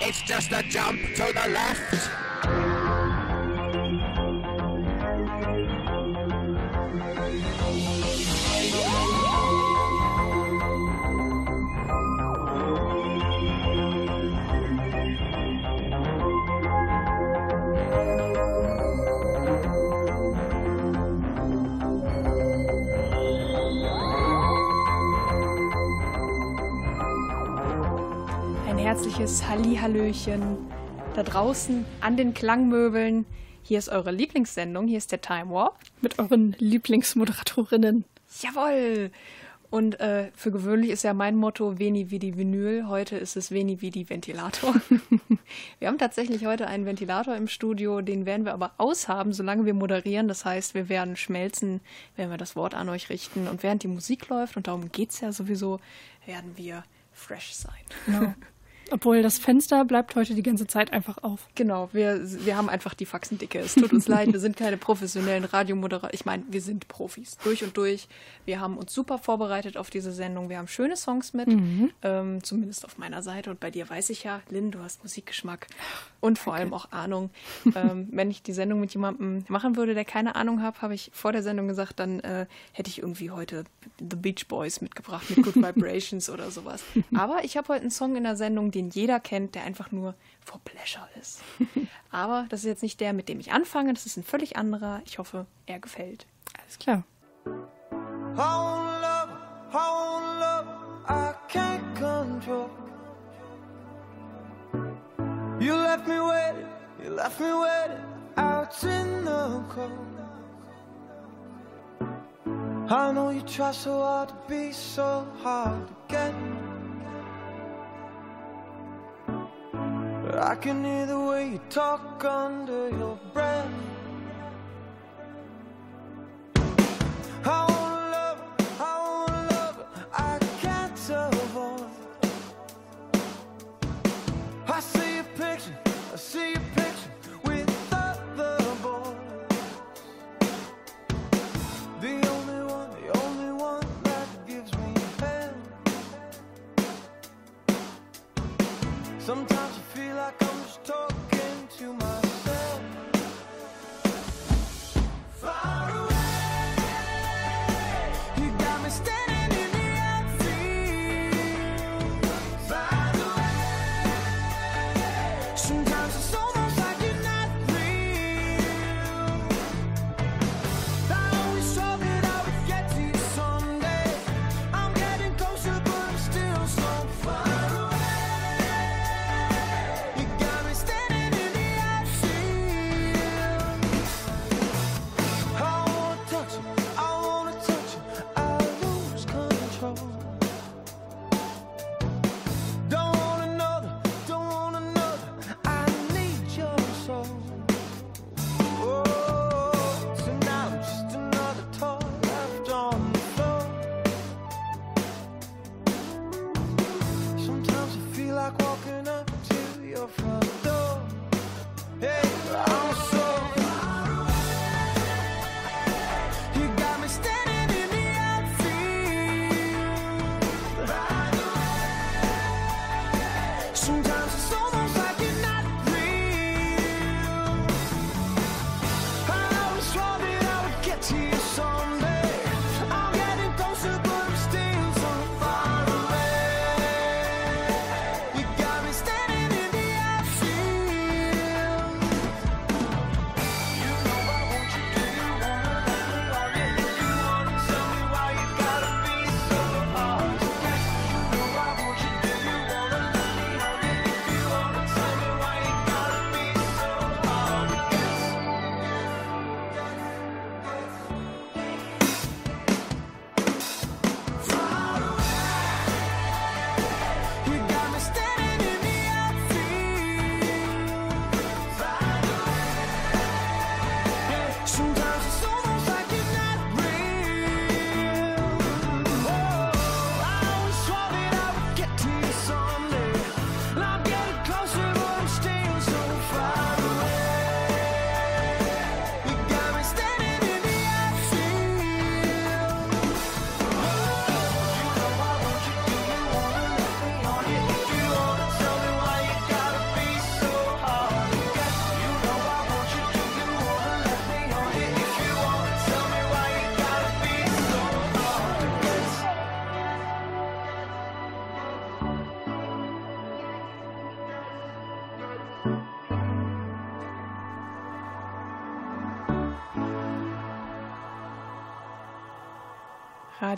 It's just a jump to the left. Herzliches Hallihallöchen da draußen an den Klangmöbeln. Hier ist eure Lieblingssendung, hier ist der Time Warp. Mit euren Lieblingsmoderatorinnen. Jawoll! Und äh, für gewöhnlich ist ja mein Motto Veni Vidi Vinyl. Heute ist es Veni Vidi Ventilator. wir haben tatsächlich heute einen Ventilator im Studio, den werden wir aber aushaben, solange wir moderieren. Das heißt, wir werden schmelzen, wenn wir das Wort an euch richten. Und während die Musik läuft, und darum geht es ja sowieso, werden wir fresh sein. Genau. Obwohl das Fenster bleibt heute die ganze Zeit einfach auf. Genau, wir, wir haben einfach die Faxendicke. Es tut uns leid, wir sind keine professionellen Radiomoderatoren. Ich meine, wir sind Profis, durch und durch. Wir haben uns super vorbereitet auf diese Sendung. Wir haben schöne Songs mit, ähm, zumindest auf meiner Seite. Und bei dir weiß ich ja, Lynn, du hast Musikgeschmack und vor allem auch Ahnung. ähm, wenn ich die Sendung mit jemandem machen würde, der keine Ahnung hat, habe ich vor der Sendung gesagt, dann äh, hätte ich irgendwie heute The Beach Boys mitgebracht mit Good Vibrations oder sowas. Aber ich habe heute einen Song in der Sendung, den jeder kennt, der einfach nur for pleasure ist. Aber das ist jetzt nicht der, mit dem ich anfange, das ist ein völlig anderer. Ich hoffe, er gefällt. Alles klar. Oh, love, oh, love, I can't control. You left me waiting, you left me waiting out in the cold. I know you try so hard to be so hard to get. But I can hear the way you talk under your breath.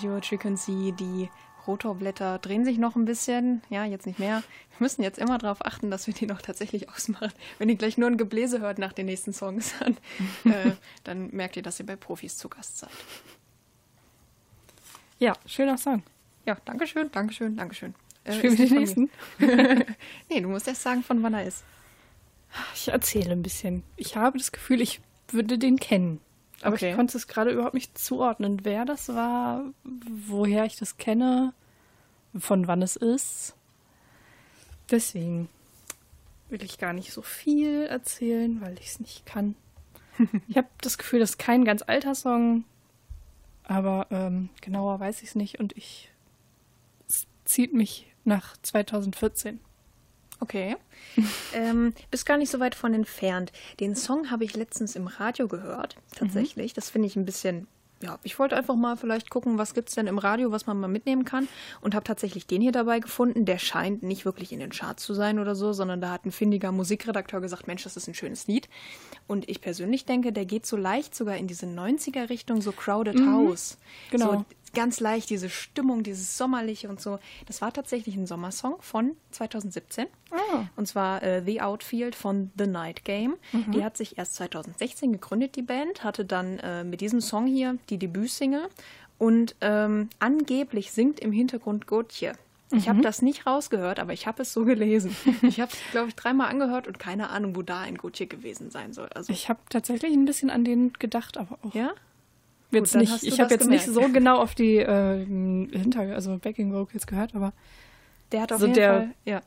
Radio Frequency. Die Rotorblätter drehen sich noch ein bisschen. Ja, jetzt nicht mehr. Wir müssen jetzt immer darauf achten, dass wir die noch tatsächlich ausmachen. Wenn ihr gleich nur ein Gebläse hört nach den nächsten Songs, dann, äh, dann merkt ihr, dass ihr bei Profis zu Gast seid. Ja, schöner Song. Ja, Dankeschön, Dankeschön, Dankeschön. Äh, Spielen ist wir den nächsten? nee, du musst erst sagen, von wann er ist. Ich erzähle ein bisschen. Ich habe das Gefühl, ich würde den kennen. Aber Okay. ich konnte es gerade überhaupt nicht zuordnen, wer das war, woher ich das kenne, von wann es ist. Deswegen will ich gar nicht so viel erzählen, weil ich es nicht kann. ich habe das Gefühl, das ist kein ganz alter Song, aber ähm, genauer weiß ich es nicht und ich es zieht mich nach 2014. Okay. ähm, bist gar nicht so weit von entfernt. Den Song habe ich letztens im Radio gehört, tatsächlich. Das finde ich ein bisschen. Ja, ich wollte einfach mal vielleicht gucken, was gibt es denn im Radio, was man mal mitnehmen kann. Und habe tatsächlich den hier dabei gefunden. Der scheint nicht wirklich in den Charts zu sein oder so, sondern da hat ein findiger Musikredakteur gesagt, Mensch, das ist ein schönes Lied. Und ich persönlich denke, der geht so leicht sogar in diese 90er-Richtung, so Crowded House. Genau. So ganz leicht diese Stimmung, dieses Sommerliche und so. Das war tatsächlich ein Sommersong von 2017. Ah. Und zwar äh, The Outfield von The Night Game. Die hat sich erst 2016 gegründet, die Band, hatte dann äh, mit diesem Song hier die Debütsingle und ähm, angeblich singt im Hintergrund Gotje. Ich habe das nicht rausgehört, aber ich habe es so gelesen. Ich habe es, glaube ich, dreimal angehört und keine Ahnung, wo da ein Gotje gewesen sein soll. Also, Ich habe tatsächlich ein bisschen an den gedacht, aber auch ja? Jetzt nicht. Ich habe jetzt nicht gemerkt. so genau auf die äh, Hinter, also Backing Vocals gehört, aber Der hat auf Also jeden der- Fall, ja.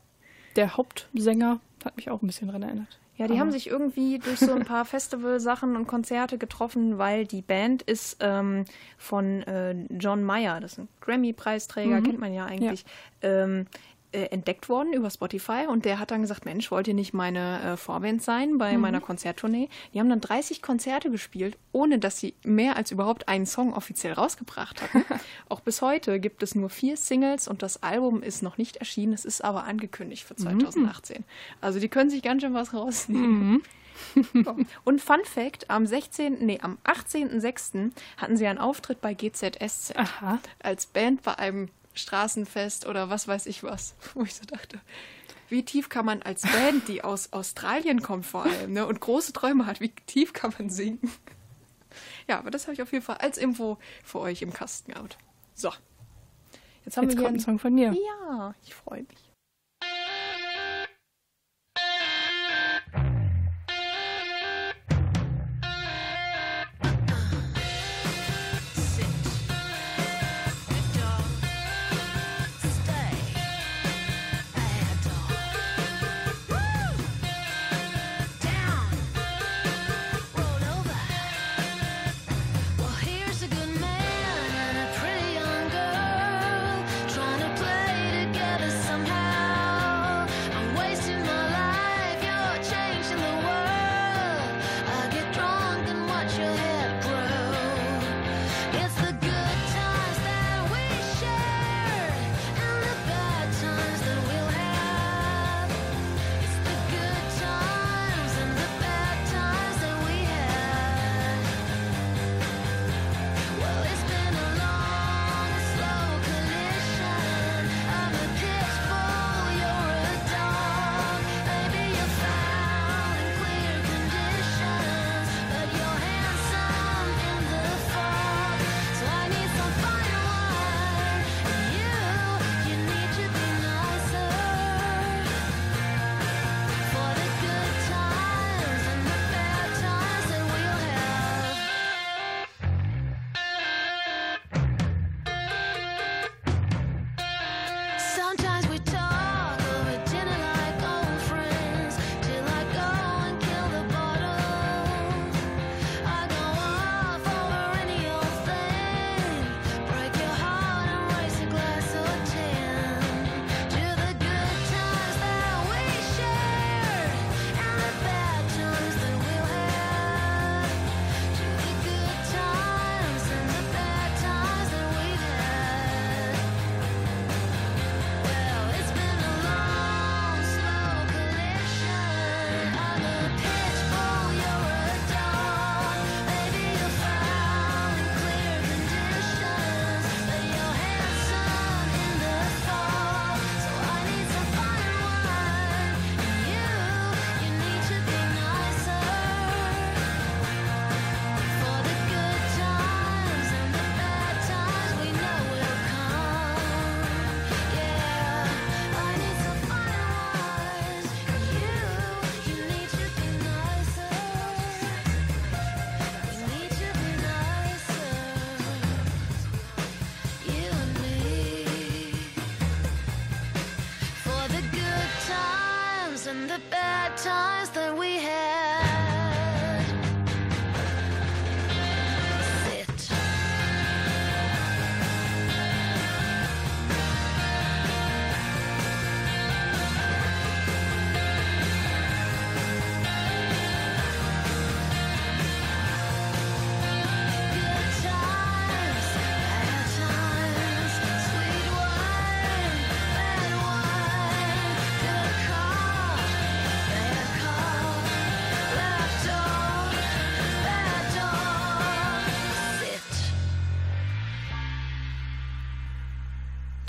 der Hauptsänger hat mich auch ein bisschen dran erinnert. Ja, die Aber- haben sich irgendwie durch so ein paar Festivalsachen und Konzerte getroffen, weil die Band ist ähm, von äh, John Mayer, das ist ein Grammy-Preisträger, kennt man ja eigentlich, ähm, äh, entdeckt worden über Spotify und der hat dann gesagt, Mensch, wollt ihr nicht meine äh, Vorband sein bei meiner Konzerttournee? Die haben dann 30 Konzerte gespielt, ohne dass sie mehr als überhaupt einen Song offiziell rausgebracht hatten. Auch bis heute gibt es nur vier Singles und das Album ist noch nicht erschienen, es ist aber angekündigt für 2018. Also die können sich ganz schön was rausnehmen. So. Und Fun Fact, am 16., nee, am 18.06. hatten sie einen Auftritt bei GZSZ Aha. als Band bei einem Straßenfest oder was weiß ich was, wo ich so dachte, wie tief kann man als Band, die aus Australien kommt vor allem, ne, und große Träume hat, wie tief kann man singen? Ja, aber das habe ich auf jeden Fall als Info für euch im Kasten gehabt. So. Jetzt haben Jetzt wir kommt ein hier Song von mir. Ja, ich freue mich.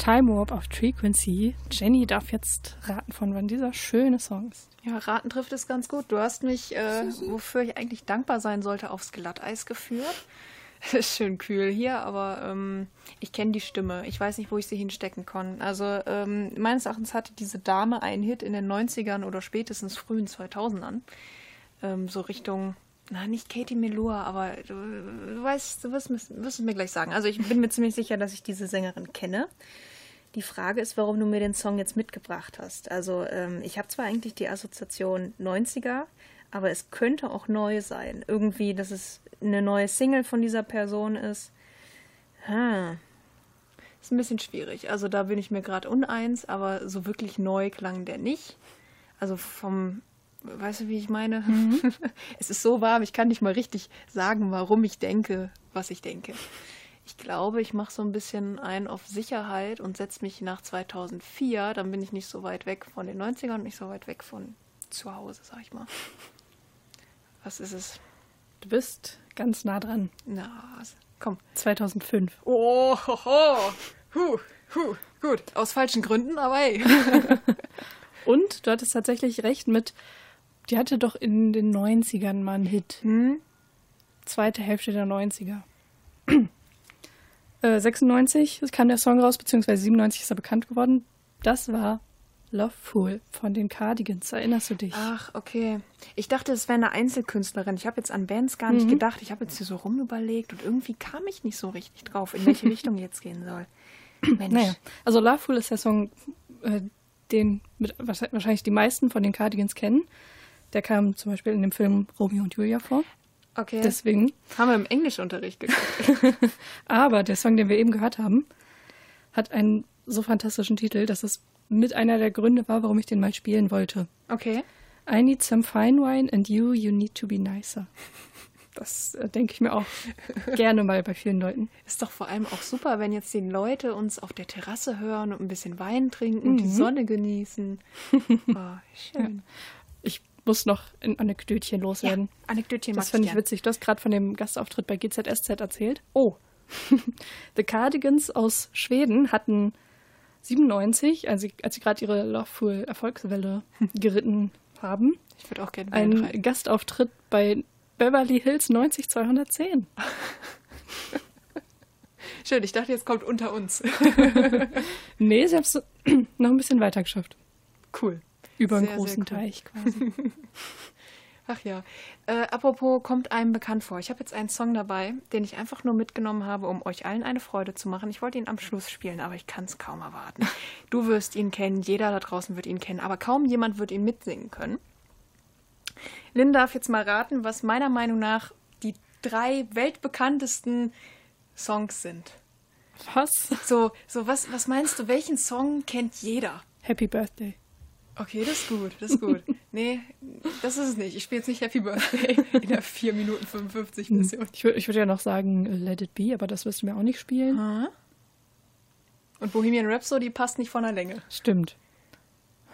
Time Warp auf Frequency. Jenny darf jetzt raten, von wann dieser schöne Song ist. Ja, raten trifft es ganz gut. Du hast mich, äh, wofür ich eigentlich dankbar sein sollte, aufs Glatteis geführt. Ist schön kühl hier, aber ähm, ich kenne die Stimme. Ich weiß nicht, wo ich sie hinstecken kann. Also ähm, meines Erachtens hatte diese Dame einen Hit in den 90ern oder spätestens frühen 2000ern. Ähm, so Richtung, na nicht Katie Melua, aber du, du weißt, du wirst, wirst es mir gleich sagen. Also ich bin mir ziemlich sicher, dass ich diese Sängerin kenne. Die Frage ist, warum du mir den Song jetzt mitgebracht hast. Also ähm, ich habe zwar eigentlich die Assoziation 90er, aber es könnte auch neu sein. Irgendwie, dass es eine neue Single von dieser Person ist. Hm. Ist ein bisschen schwierig. Also da bin ich mir gerade uneins, aber so wirklich neu klang der nicht. Also vom, weißt du, wie ich meine? es ist so warm, ich kann nicht mal richtig sagen, warum ich denke, was ich denke. Ich glaube, ich mache so ein bisschen ein auf Sicherheit und setze mich nach 2004. Dann bin ich nicht so weit weg von den 90ern und nicht so weit weg von zu Hause, sag ich mal. Was ist es? Du bist ganz nah dran. Na, komm. 2005. Oh, ho, ho. Huh, huh. Gut, aus falschen Gründen, aber hey. Und du hattest tatsächlich recht mit, die hatte doch in den 90ern mal einen Hit. Hm? Zweite Hälfte der 90er. Äh, 96 kam der Song raus, beziehungsweise 97 ist er bekannt geworden. Das war Love Fool von den Cardigans. Erinnerst du dich? Ach, okay. Ich dachte, es wäre eine Einzelkünstlerin. Ich habe jetzt an Bands gar nicht gedacht. Ich habe jetzt hier so rumüberlegt und irgendwie kam ich nicht so richtig drauf, in welche Richtung jetzt gehen soll. Mensch. Naja, also Love Fool ist der Song, äh, den mit, wahrscheinlich die meisten von den Cardigans kennen. Der kam zum Beispiel in dem Film Romeo und Julia vor. Okay. Deswegen. haben wir im Englischunterricht geguckt. Aber der Song, den wir eben gehört haben, hat einen so fantastischen Titel, dass es mit einer der Gründe war, warum ich den mal spielen wollte. Okay. I need some fine wine and you, you need to be nicer. Das äh, denke ich mir auch gerne mal bei vielen Leuten. Ist doch vor allem auch super, wenn jetzt die Leute uns auf der Terrasse hören und ein bisschen Wein trinken und die Sonne genießen. Oh, schön. Ich muss noch ein Anekdötchen loswerden. Anekdötchen mag Das finde ich gern. witzig. Du hast gerade von dem Gastauftritt bei GZSZ erzählt. Oh. The Cardigans aus Schweden hatten 97, als sie, als sie gerade ihre Loveful Erfolgswelle geritten haben, Ich würde auch gerne einen rein. Gastauftritt bei Beverly Hills 90210. Schön, ich dachte, jetzt kommt unter uns. Nee, sie haben es noch ein bisschen weiter geschafft. cool. Über einen Sehr, großen sehr cool. Teich quasi. Ach ja. Äh, apropos, kommt einem bekannt vor. Ich habe jetzt einen Song dabei, den ich einfach nur mitgenommen habe, um euch allen eine Freude zu machen. Ich wollte ihn am Schluss spielen, aber ich kann es kaum erwarten. Du wirst ihn kennen, jeder da draußen wird ihn kennen, aber kaum jemand wird ihn mitsingen können. Lynn darf jetzt mal raten, was meiner Meinung nach die drei weltbekanntesten Songs sind. Was? So, so was, was meinst du, welchen Song kennt jeder? Happy Birthday. Okay, das ist gut, das ist gut. Nee, das ist es nicht. Ich spiele jetzt nicht Happy Birthday in der 4 Minuten 55 Version. Ich, würd- ich würde ja noch sagen äh, Let It Be, aber das wirst du mir auch nicht spielen. Und Bohemian Rhapsody passt nicht von der Länge. Stimmt.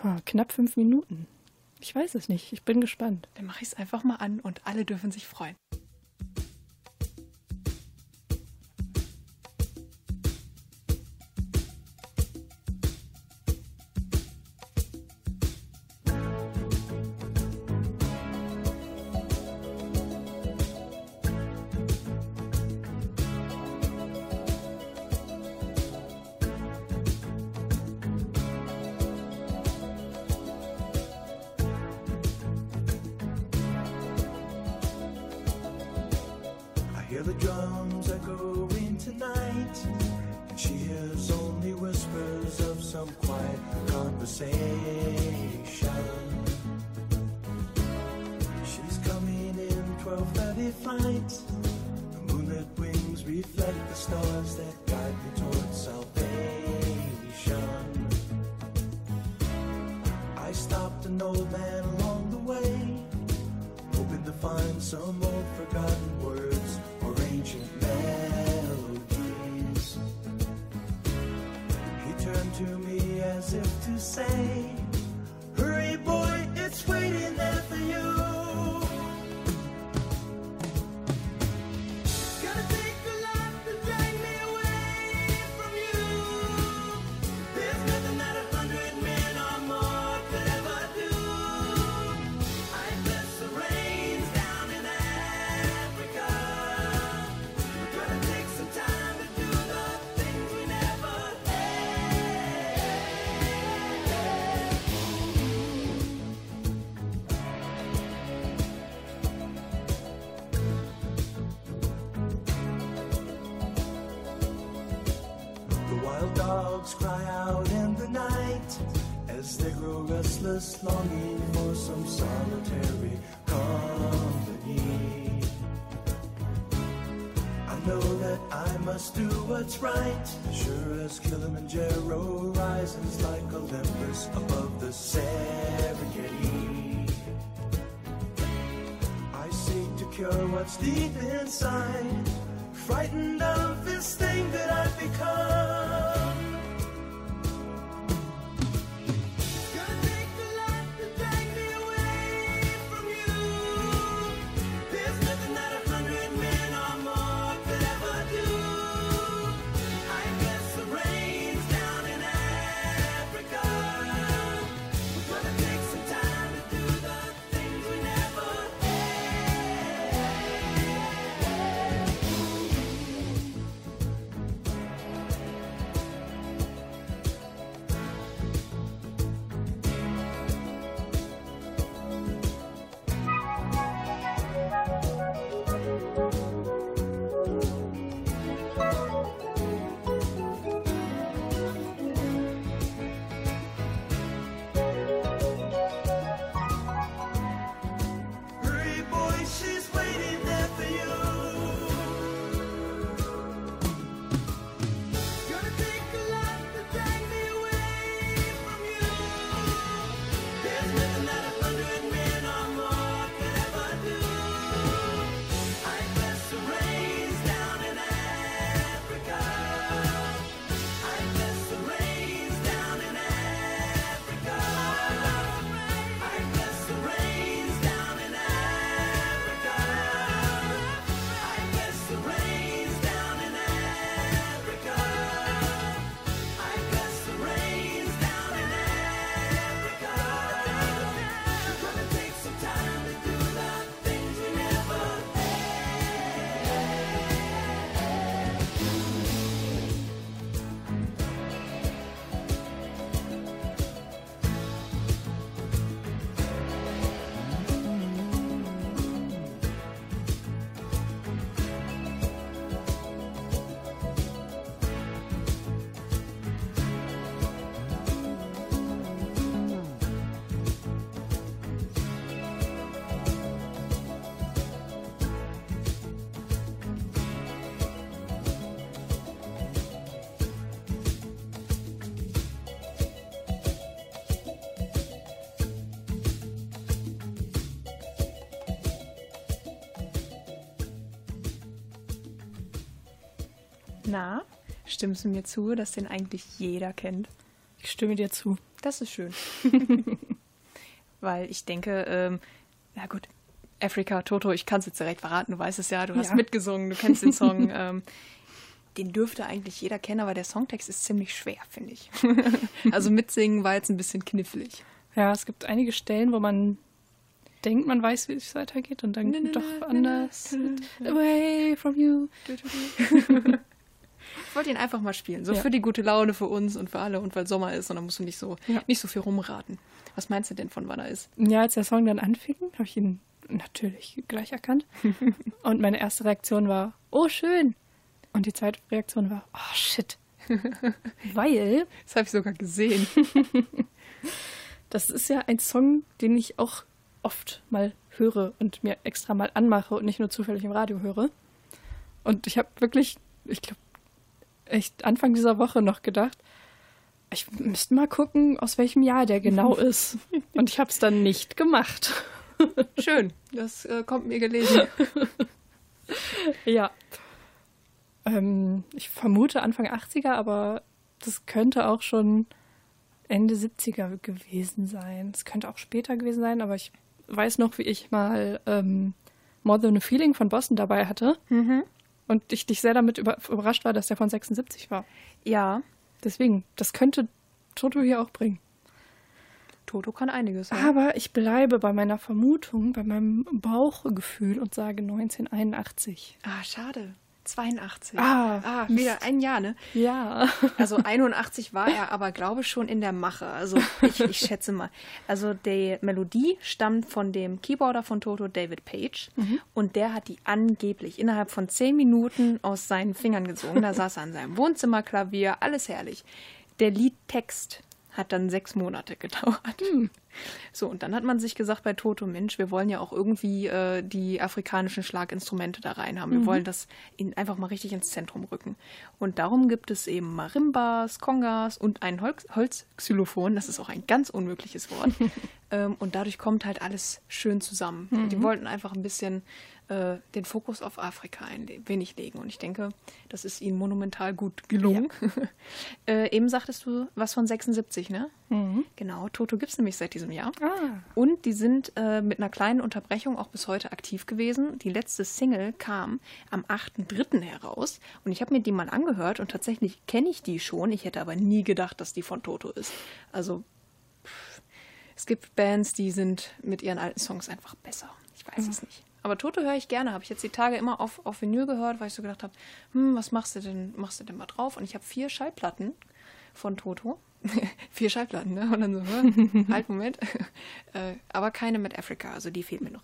Ha, knapp fünf Minuten. Ich weiß es nicht. Ich bin gespannt. Dann mache ich es einfach mal an und alle dürfen sich freuen. What's deep inside, frightened of this thing that I've become. Na, stimmst du mir zu, dass den eigentlich jeder kennt? Ich stimme dir zu. Das ist schön. Weil ich denke, ähm, na gut, Afrika, Toto, ich kann es jetzt direkt verraten, du weißt es ja, du hast Ja. mitgesungen, du kennst den Song. ähm, den dürfte eigentlich jeder kennen, aber der Songtext ist ziemlich schwer, finde ich. also mitsingen war jetzt ein bisschen knifflig. Ja, es gibt einige Stellen, wo man denkt, man weiß, wie es weitergeht und dann Na, na, doch na, anders. Away from you. Ich wollte ihn einfach mal spielen. So Ja. für die gute Laune für uns und für alle und weil Sommer ist und dann musst du nicht so, Ja. nicht so viel rumraten. Was meinst du denn von wann er ist? Ja, als der Song dann anfing, habe ich ihn natürlich gleich erkannt. Und meine erste Reaktion war, oh, schön. Und die zweite Reaktion war, oh, shit. Weil Das habe ich sogar gesehen. das ist ja ein Song, den ich auch oft mal höre und mir extra mal anmache und nicht nur zufällig im Radio höre. Und ich habe wirklich, ich glaube, echt Anfang dieser Woche noch gedacht, ich müsste mal gucken, aus welchem Jahr der genau ist. Und ich habe es dann nicht gemacht. Schön, das äh, kommt mir gelegen. Ja. Ähm, ich vermute Anfang 80er, aber das könnte auch schon Ende 70er gewesen sein. Es könnte auch später gewesen sein, aber ich weiß noch, wie ich mal ähm, More Than a Feeling von Boston dabei hatte. Und ich dich sehr damit über überrascht war, dass der von 76 war. Ja, Deswegen, das könnte Toto hier auch bringen. Toto kann einiges. Ja. Aber ich bleibe bei meiner Vermutung, bei meinem Bauchgefühl und sage 1981. Ah, schade. 82. Ah, ah wieder ein Jahr, ne? Ja. Also 81 war er aber, glaube ich, schon in der Mache. Also ich, ich schätze mal. Also die Melodie stammt von dem Keyboarder von Toto, David Page. Und der hat die angeblich innerhalb von zehn Minuten aus seinen Fingern gezogen. Da saß er an seinem Wohnzimmerklavier, alles herrlich. Der Liedtext hat dann sechs Monate gedauert. So, und dann hat man sich gesagt bei Toto, Mensch, wir wollen ja auch irgendwie äh, die afrikanischen Schlaginstrumente da rein haben. Wir wollen das in, einfach mal richtig ins Zentrum rücken. Und darum gibt es eben Marimbas, Kongas und ein Holz Holzxylophon. Das ist auch ein ganz unmögliches Wort. ähm, und dadurch kommt halt alles schön zusammen. Die wollten einfach ein bisschen äh, den Fokus auf Afrika ein wenig legen. Und ich denke, das ist ihnen monumental gut gelungen. äh, eben sagtest du was von 76, ne? Genau, Toto gibt es nämlich seit diesem Jahr. Ah. Und die sind äh, mit einer kleinen Unterbrechung auch bis heute aktiv gewesen. Die letzte Single kam am 8.3. heraus. Und ich habe mir die mal angehört und tatsächlich kenne ich die schon. Ich hätte aber nie gedacht, dass die von Toto ist. Also es gibt Bands, die sind mit ihren alten Songs einfach besser. Ich weiß es nicht. Aber Toto höre ich gerne. Habe ich jetzt die Tage immer auf, auf Vinyl gehört, weil ich so gedacht habe, hm, was machst du denn, machst du denn mal drauf? Und ich habe vier Schallplatten von Toto. vier Schallplatten, ne? Und dann so, halt, Moment. äh, aber keine mit Afrika, also die fehlt mir noch.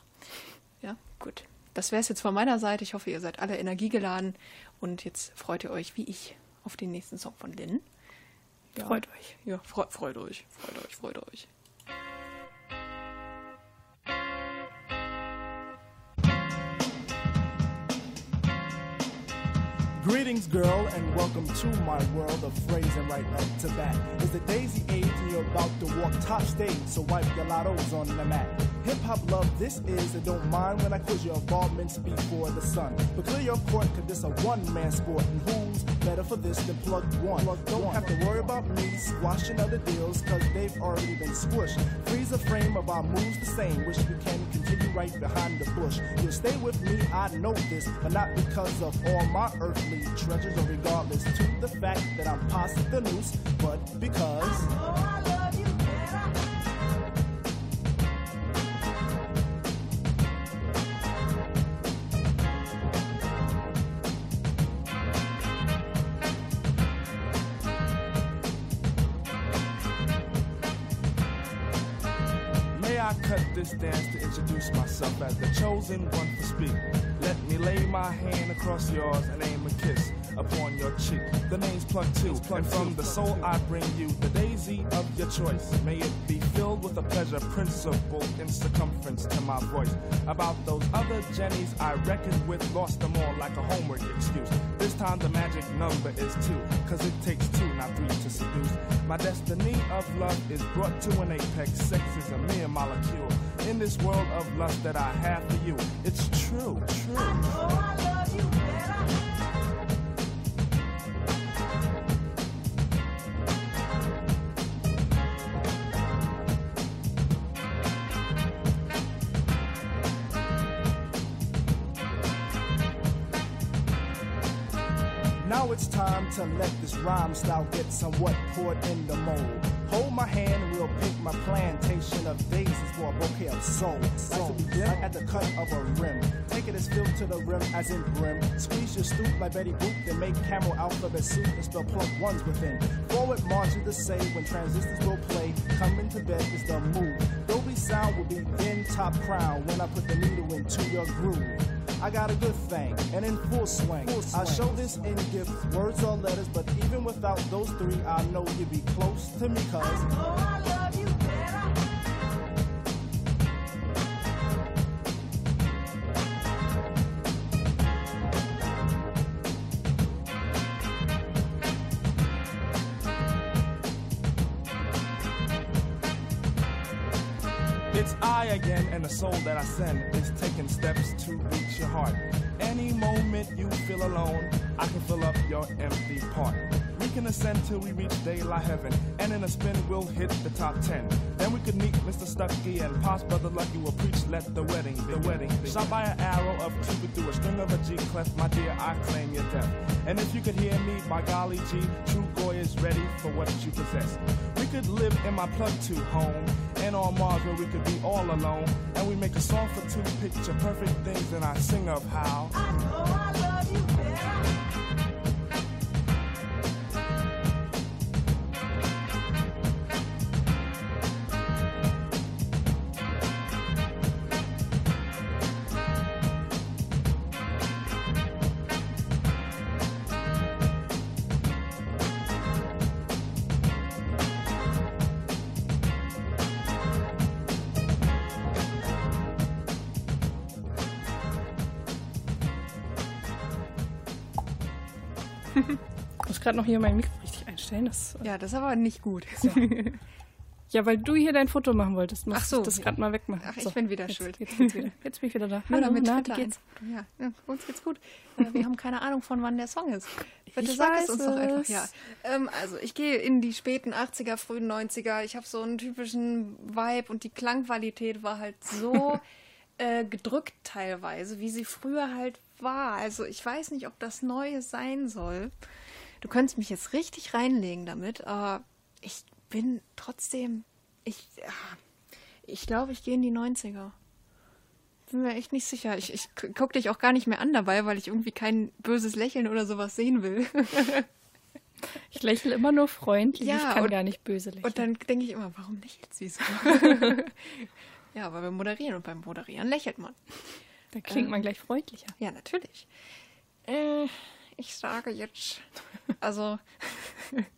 Ja, gut. Das wäre es jetzt von meiner Seite. Ich hoffe, ihr seid alle energiegeladen und jetzt freut ihr euch, wie ich, auf den nächsten Song von Lynn. Ja. Freut euch. Ja, fre freut euch, freut euch, freut euch. Greetings, girl, and welcome to my world of phrasing right up to bat. It's the daisy age, and you're about to walk top stage, so wipe your lottos on the mat. Hip hop love, this is, and don't mind when I quiz your involvements before the sun. But clear your court, cause this a one man sport, and who's better for this than plug one? don't have to worry about me squashing other deals, cause they've already been squished. Freeze the frame of our moves the same, wish we can continue right behind the bush. You'll stay with me, I know this, but not because of all my earthly treasures, or regardless to the fact that I'm past the noose, but because. May I cut this dance to introduce myself as the chosen one to speak? Let me lay my hand across yours Plug Two, and from the soul I bring you the daisy of your choice. May it be filled with a pleasure principle in circumference to my voice. About those other Jennies I reckoned with, lost them all like a homework excuse. This time the magic number is two, cause it takes two, not three to seduce. My destiny of love is brought to an apex. Sex is a mere molecule. In this world of lust that I have for you, it's true, true. Now let this rhyme style get somewhat poured in the mold. Hold my hand, we'll pick my plantation of daisies for a bouquet of soul. Like at the cut of a rim. Take it as filled to the rim as in brim. Squeeze your stoop like Betty Boop, then make camel alphabet soup and spell plug ones within. Forward march to the say when transistors will play. Coming to bed is the move. Sound will be in top crown when I put the needle into your groove. I got a good thing and in full swing. I show this in gifts, words or letters, but even without those three, I know you'd be close to me, cuz. It's I again, and the soul that I send is taking steps to reach your heart. Any moment you feel alone, I can fill up your empty part. We can ascend till we reach daylight heaven, and in a spin we'll hit the top ten. Then we could meet Mr. Stucky and Pops Brother Lucky will preach. Let the wedding, the wedding, shot by an arrow of Cupid through a string of a G clef. My dear, I claim your death. And if you could hear me, by golly G, True Goy is ready for what you possess. Could live in my plug to home, and on Mars where we could be all alone. And we make a song for two picture perfect things, and I sing of how. Gerade noch hier mein Mikro richtig einstellen. Das, Ja, das ist aber nicht gut. ja, weil du hier dein Foto machen wolltest, muss Ach so. ich das gerade mal wegmachen. Ach, ich bin wieder jetzt, schuld. Jetzt, jetzt, wieder. jetzt bin ich wieder da. Nur Hallo, damit na, wie geht's? Ja, ja, uns geht's gut. Äh, Wir haben keine Ahnung von wann der Song ist. Bitte Ich sag weiß es uns doch einfach. Ja. Ähm, also ich gehe in die späten 80er, frühen 90er. Ich habe so einen typischen Vibe und die Klangqualität war halt so äh, gedrückt teilweise, wie sie früher halt war. Also ich weiß nicht, ob das Neues sein soll. Du könntest mich jetzt richtig reinlegen damit, aber ich bin trotzdem, ich, ich glaube, ich gehe in die 90er. Bin mir echt nicht sicher. Ich, ich gucke dich auch gar nicht mehr an dabei, weil ich irgendwie kein böses Lächeln oder sowas sehen will. Ich lächle immer nur freundlich. Ja, ich kann und- gar nicht böse lächeln. Und dann denke ich immer, warum lächelt sie so? ja, weil wir moderieren und beim Moderieren lächelt man. da klingt ähm, man gleich freundlicher. Ja, natürlich. Äh, ich sage jetzt, also,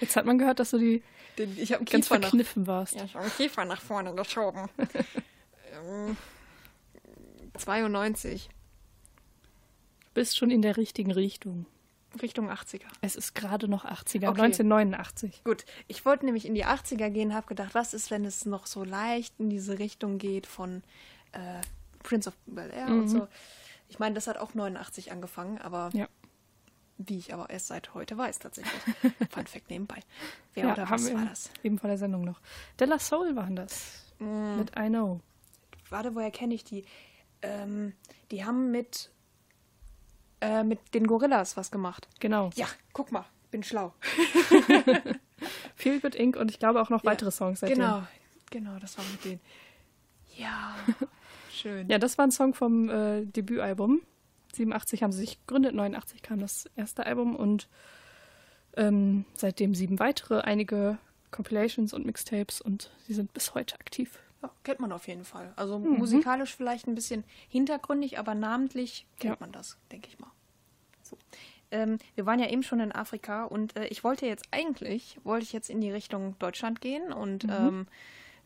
Jetzt hat man gehört, dass du die den, ich habe ganz Kiefer nach, verkniffen warst. ja, ich habe Kiefer nach vorne geschoben. ähm, 92, Du bist schon in der richtigen Richtung. Richtung 80er. Es ist gerade noch 80er, Okay. 1989. Gut, ich wollte nämlich in die 80er gehen, habe gedacht, was ist, wenn es noch so leicht in diese Richtung geht von äh, Prince of Bel Air und so. Ich meine, das hat auch 89 angefangen, aber Ja. wie ich aber erst seit heute weiß tatsächlich. Fun Fact nebenbei. Wer Ja, oder was war das? Leben vor der Sendung noch. Della Soul waren das. Mm. Mit I Know. Warte, woher kenne ich die? Ähm, die haben mit, äh, mit den Gorillas was gemacht. Genau. Ja, guck mal, bin schlau. Feel Good Inc. und ich glaube auch noch weitere Songs seitdem. Genau, genau, das war mit denen. Ja, schön. Ja, das war ein Song vom äh, Debütalbum. 87 haben sie sich gegründet, 89 kam das erste Album und ähm, seitdem sieben weitere, einige Compilations und Mixtapes und sie sind bis heute aktiv. Ja, kennt man auf jeden Fall. Also Mhm. musikalisch vielleicht ein bisschen hintergründig, aber namentlich kennt Ja. man das, denke ich mal. So. Ähm, wir waren ja eben schon in Afrika und äh, ich wollte jetzt eigentlich, wollte ich jetzt in die Richtung Deutschland gehen und Mhm. ähm,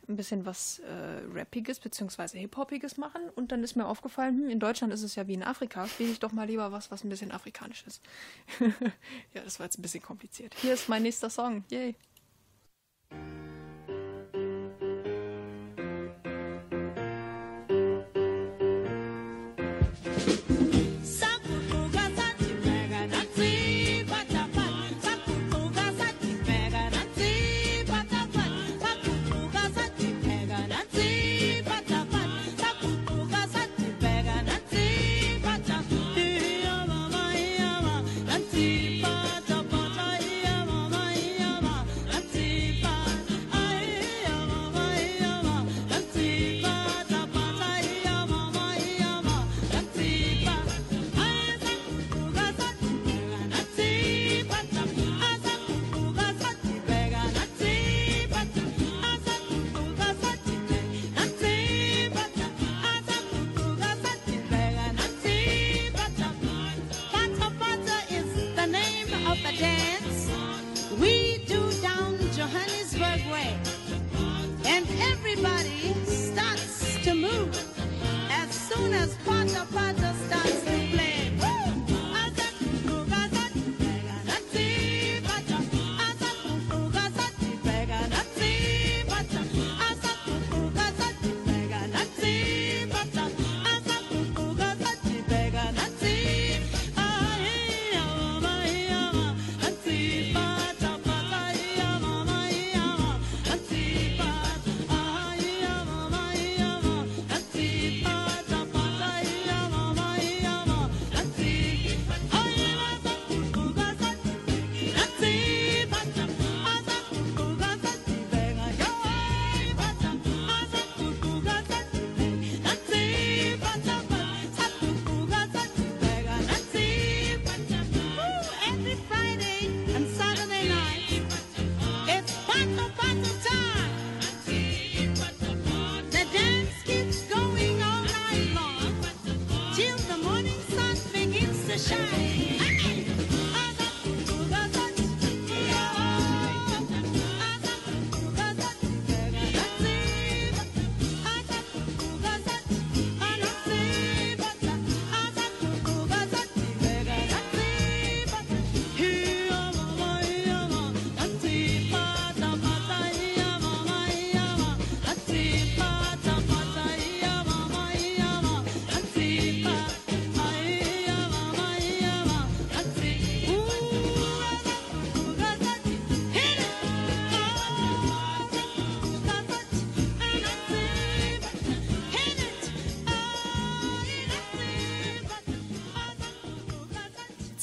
ein bisschen was äh, Rappiges bzw. Hip-Hoppiges machen und dann ist mir aufgefallen, hm, in Deutschland ist es ja wie in Afrika, spiele ich doch mal lieber was, was ein bisschen afrikanisch ist. ja, das war jetzt ein bisschen kompliziert. Hier ist mein nächster Song. Yay.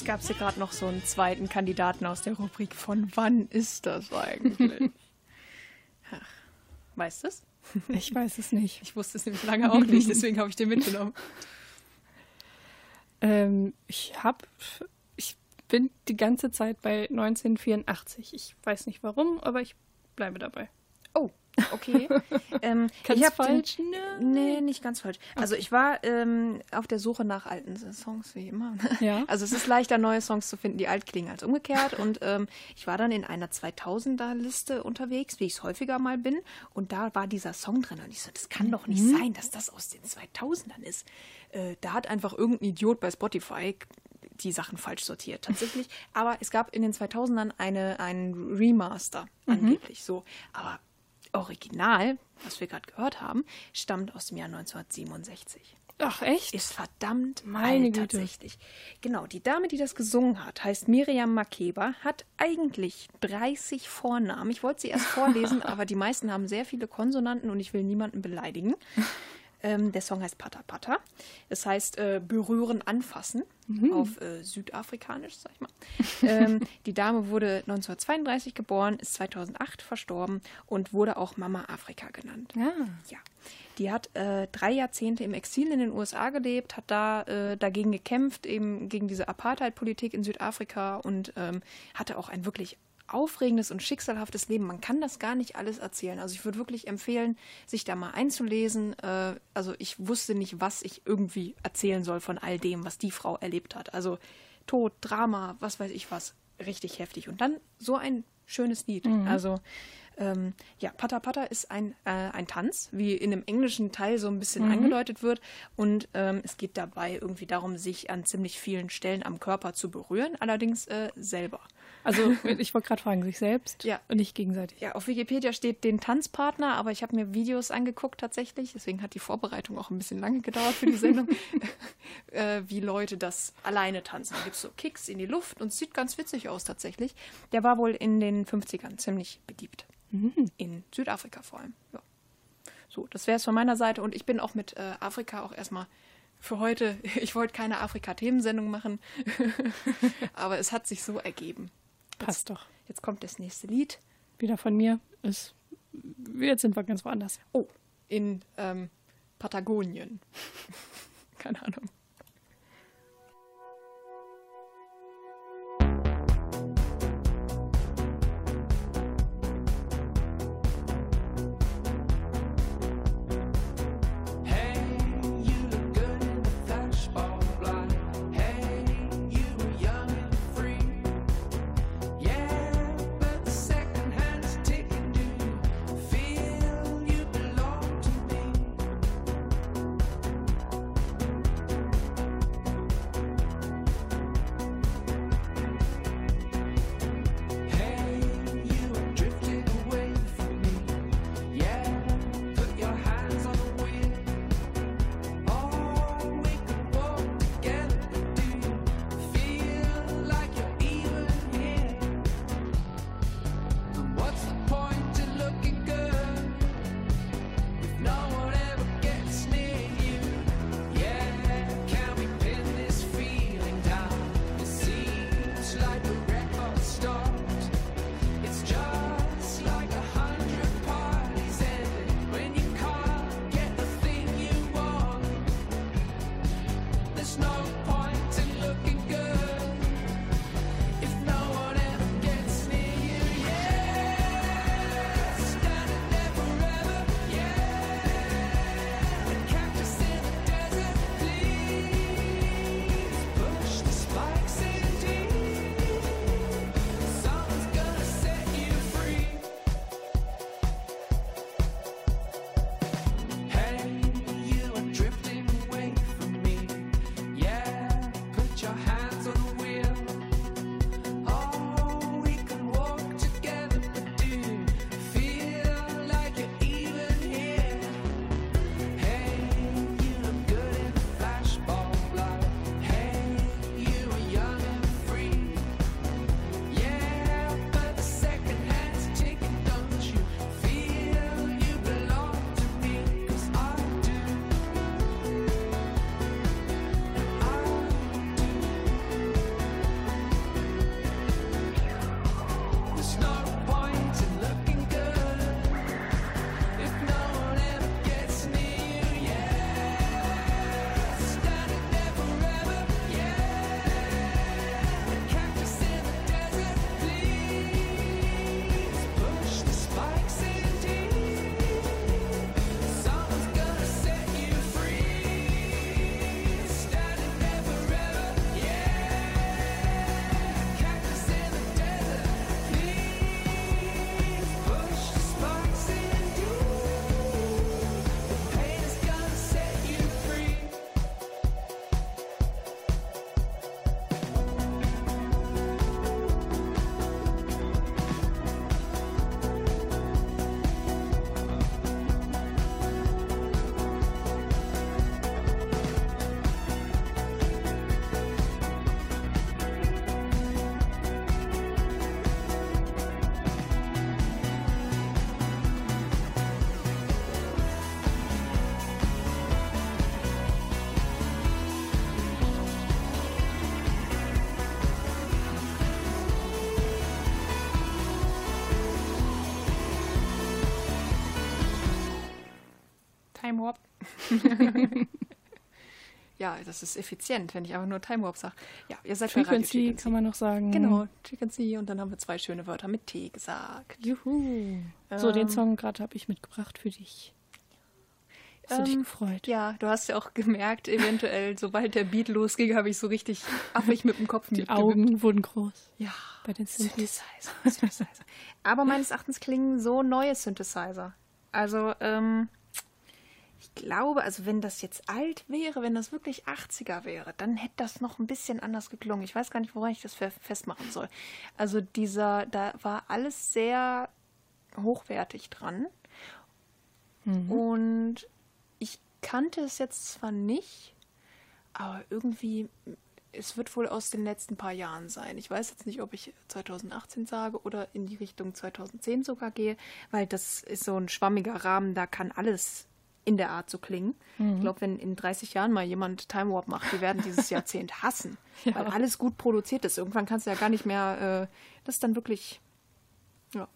Gab es hier gerade noch so einen zweiten Kandidaten aus der Rubrik von wann ist das eigentlich? Ach, weißt du es? Ich weiß es nicht. Ich wusste es nämlich lange auch nicht, deswegen habe ich den mitgenommen. Ähm, ich hab, ich bin die ganze Zeit bei 1984. Ich weiß nicht warum, aber ich bleibe dabei. Oh, okay. ähm, Ganz ich falsch? Den, Nee. nicht ganz falsch. Also ich war ähm, auf der Suche nach alten Songs, wie immer. Ja. Also es ist leichter, neue Songs zu finden, die alt klingen als umgekehrt. Und ähm, ich war dann in einer 2000er-Liste unterwegs, wie ich es häufiger mal bin. Und da war dieser Song drin. Und ich so, das kann doch nicht sein, dass das aus den 2000ern ist. Äh, da hat einfach irgendein Idiot bei Spotify die Sachen falsch sortiert, tatsächlich. Aber es gab in den 2000ern eine, einen Remaster, angeblich so. Aber Original, was wir gerade gehört haben, stammt aus dem Jahr 1967. Ach, echt? Ist verdammt Meine alt tatsächlich. Genau, die Dame, die das gesungen hat, heißt Miriam Makeba, hat eigentlich 30 Vornamen. Ich wollte sie erst vorlesen, aber die meisten haben sehr viele Konsonanten und ich will niemanden beleidigen. Ähm, der Song heißt Pata Pata. Das heißt äh, berühren, anfassen auf äh, Südafrikanisch, sag ich mal. ähm, die Dame wurde 1932 geboren, ist 2008 verstorben und wurde auch Mama Afrika genannt. Ja. Ja, die hat äh, drei Jahrzehnte im Exil in den USA gelebt, hat da äh, dagegen gekämpft, eben gegen diese Apartheid-Politik in Südafrika und ähm, hatte auch ein wirklich aufregendes und schicksalhaftes Leben. Man kann das gar nicht alles erzählen. Also ich würde wirklich empfehlen, sich da mal einzulesen. Äh, also ich wusste nicht, was ich irgendwie erzählen soll von all dem, was die Frau erlebt hat. Also Tod, Drama, was weiß ich was. Richtig heftig. Und dann so ein schönes Lied. Also ähm, ja, Pata Pata ist ein, äh, ein Tanz, wie in dem englischen Teil so ein bisschen angedeutet wird. Und ähm, es geht dabei irgendwie darum, sich an ziemlich vielen Stellen am Körper zu berühren, allerdings äh, selber. Also, ich wollte gerade fragen, sich selbst Ja. und nicht gegenseitig. Ja, auf Wikipedia steht den Tanzpartner, aber ich habe mir Videos angeguckt tatsächlich, deswegen hat die Vorbereitung auch ein bisschen lange gedauert für die Sendung, äh, wie Leute das alleine tanzen. Da gibt es so Kicks in die Luft und es sieht ganz witzig aus tatsächlich. Der war wohl in den 50ern ziemlich beliebt. In Südafrika vor allem. Ja. So, das wäre es von meiner Seite und ich bin auch mit äh, Afrika auch erstmal für heute, ich wollte keine Afrika-Themensendung machen, aber es hat sich so ergeben. Passt doch. Jetzt kommt das nächste Lied. Wieder von mir. Ist, jetzt sind wir ganz woanders. Oh, in ähm, Patagonien. Keine Ahnung. ja, das ist effizient, wenn ich einfach nur Time Warp sage. Ja, ihr seid Frequency Frequency. kann man noch sagen. Genau, Frequency. Und dann haben wir zwei schöne Wörter mit T gesagt. Juhu. So, den Ähm, Song gerade habe ich mitgebracht für dich. Hast du dich Ähm, gefreut? Ja, du hast ja auch gemerkt, eventuell, sobald der Beat losging, habe ich so richtig affig mit dem Kopf Die. Augen wurden groß Ja, bei den Synthes. Synthesizer, Synthesizer. Aber meines Erachtens klingen so neue Synthesizer. Also, ähm, ich glaube, also wenn das jetzt alt wäre, wenn das wirklich 80er wäre, dann hätte das noch ein bisschen anders geklungen. Ich weiß gar nicht, woran ich das fe- festmachen soll. Also dieser, da war alles sehr hochwertig dran. Und ich kannte es jetzt zwar nicht, aber irgendwie, es wird wohl aus den letzten paar Jahren sein. Ich weiß jetzt nicht, ob ich 2018 sage oder in die Richtung 2010 sogar gehe, weil das ist so ein schwammiger Rahmen, da kann alles in der Art so klingen. Ich glaube, wenn in 30 Jahren mal jemand Time Warp macht, die werden dieses Jahrzehnt hassen, weil alles gut produziert ist. Irgendwann kannst du ja gar nicht mehr, äh, das ist dann wirklich, ja.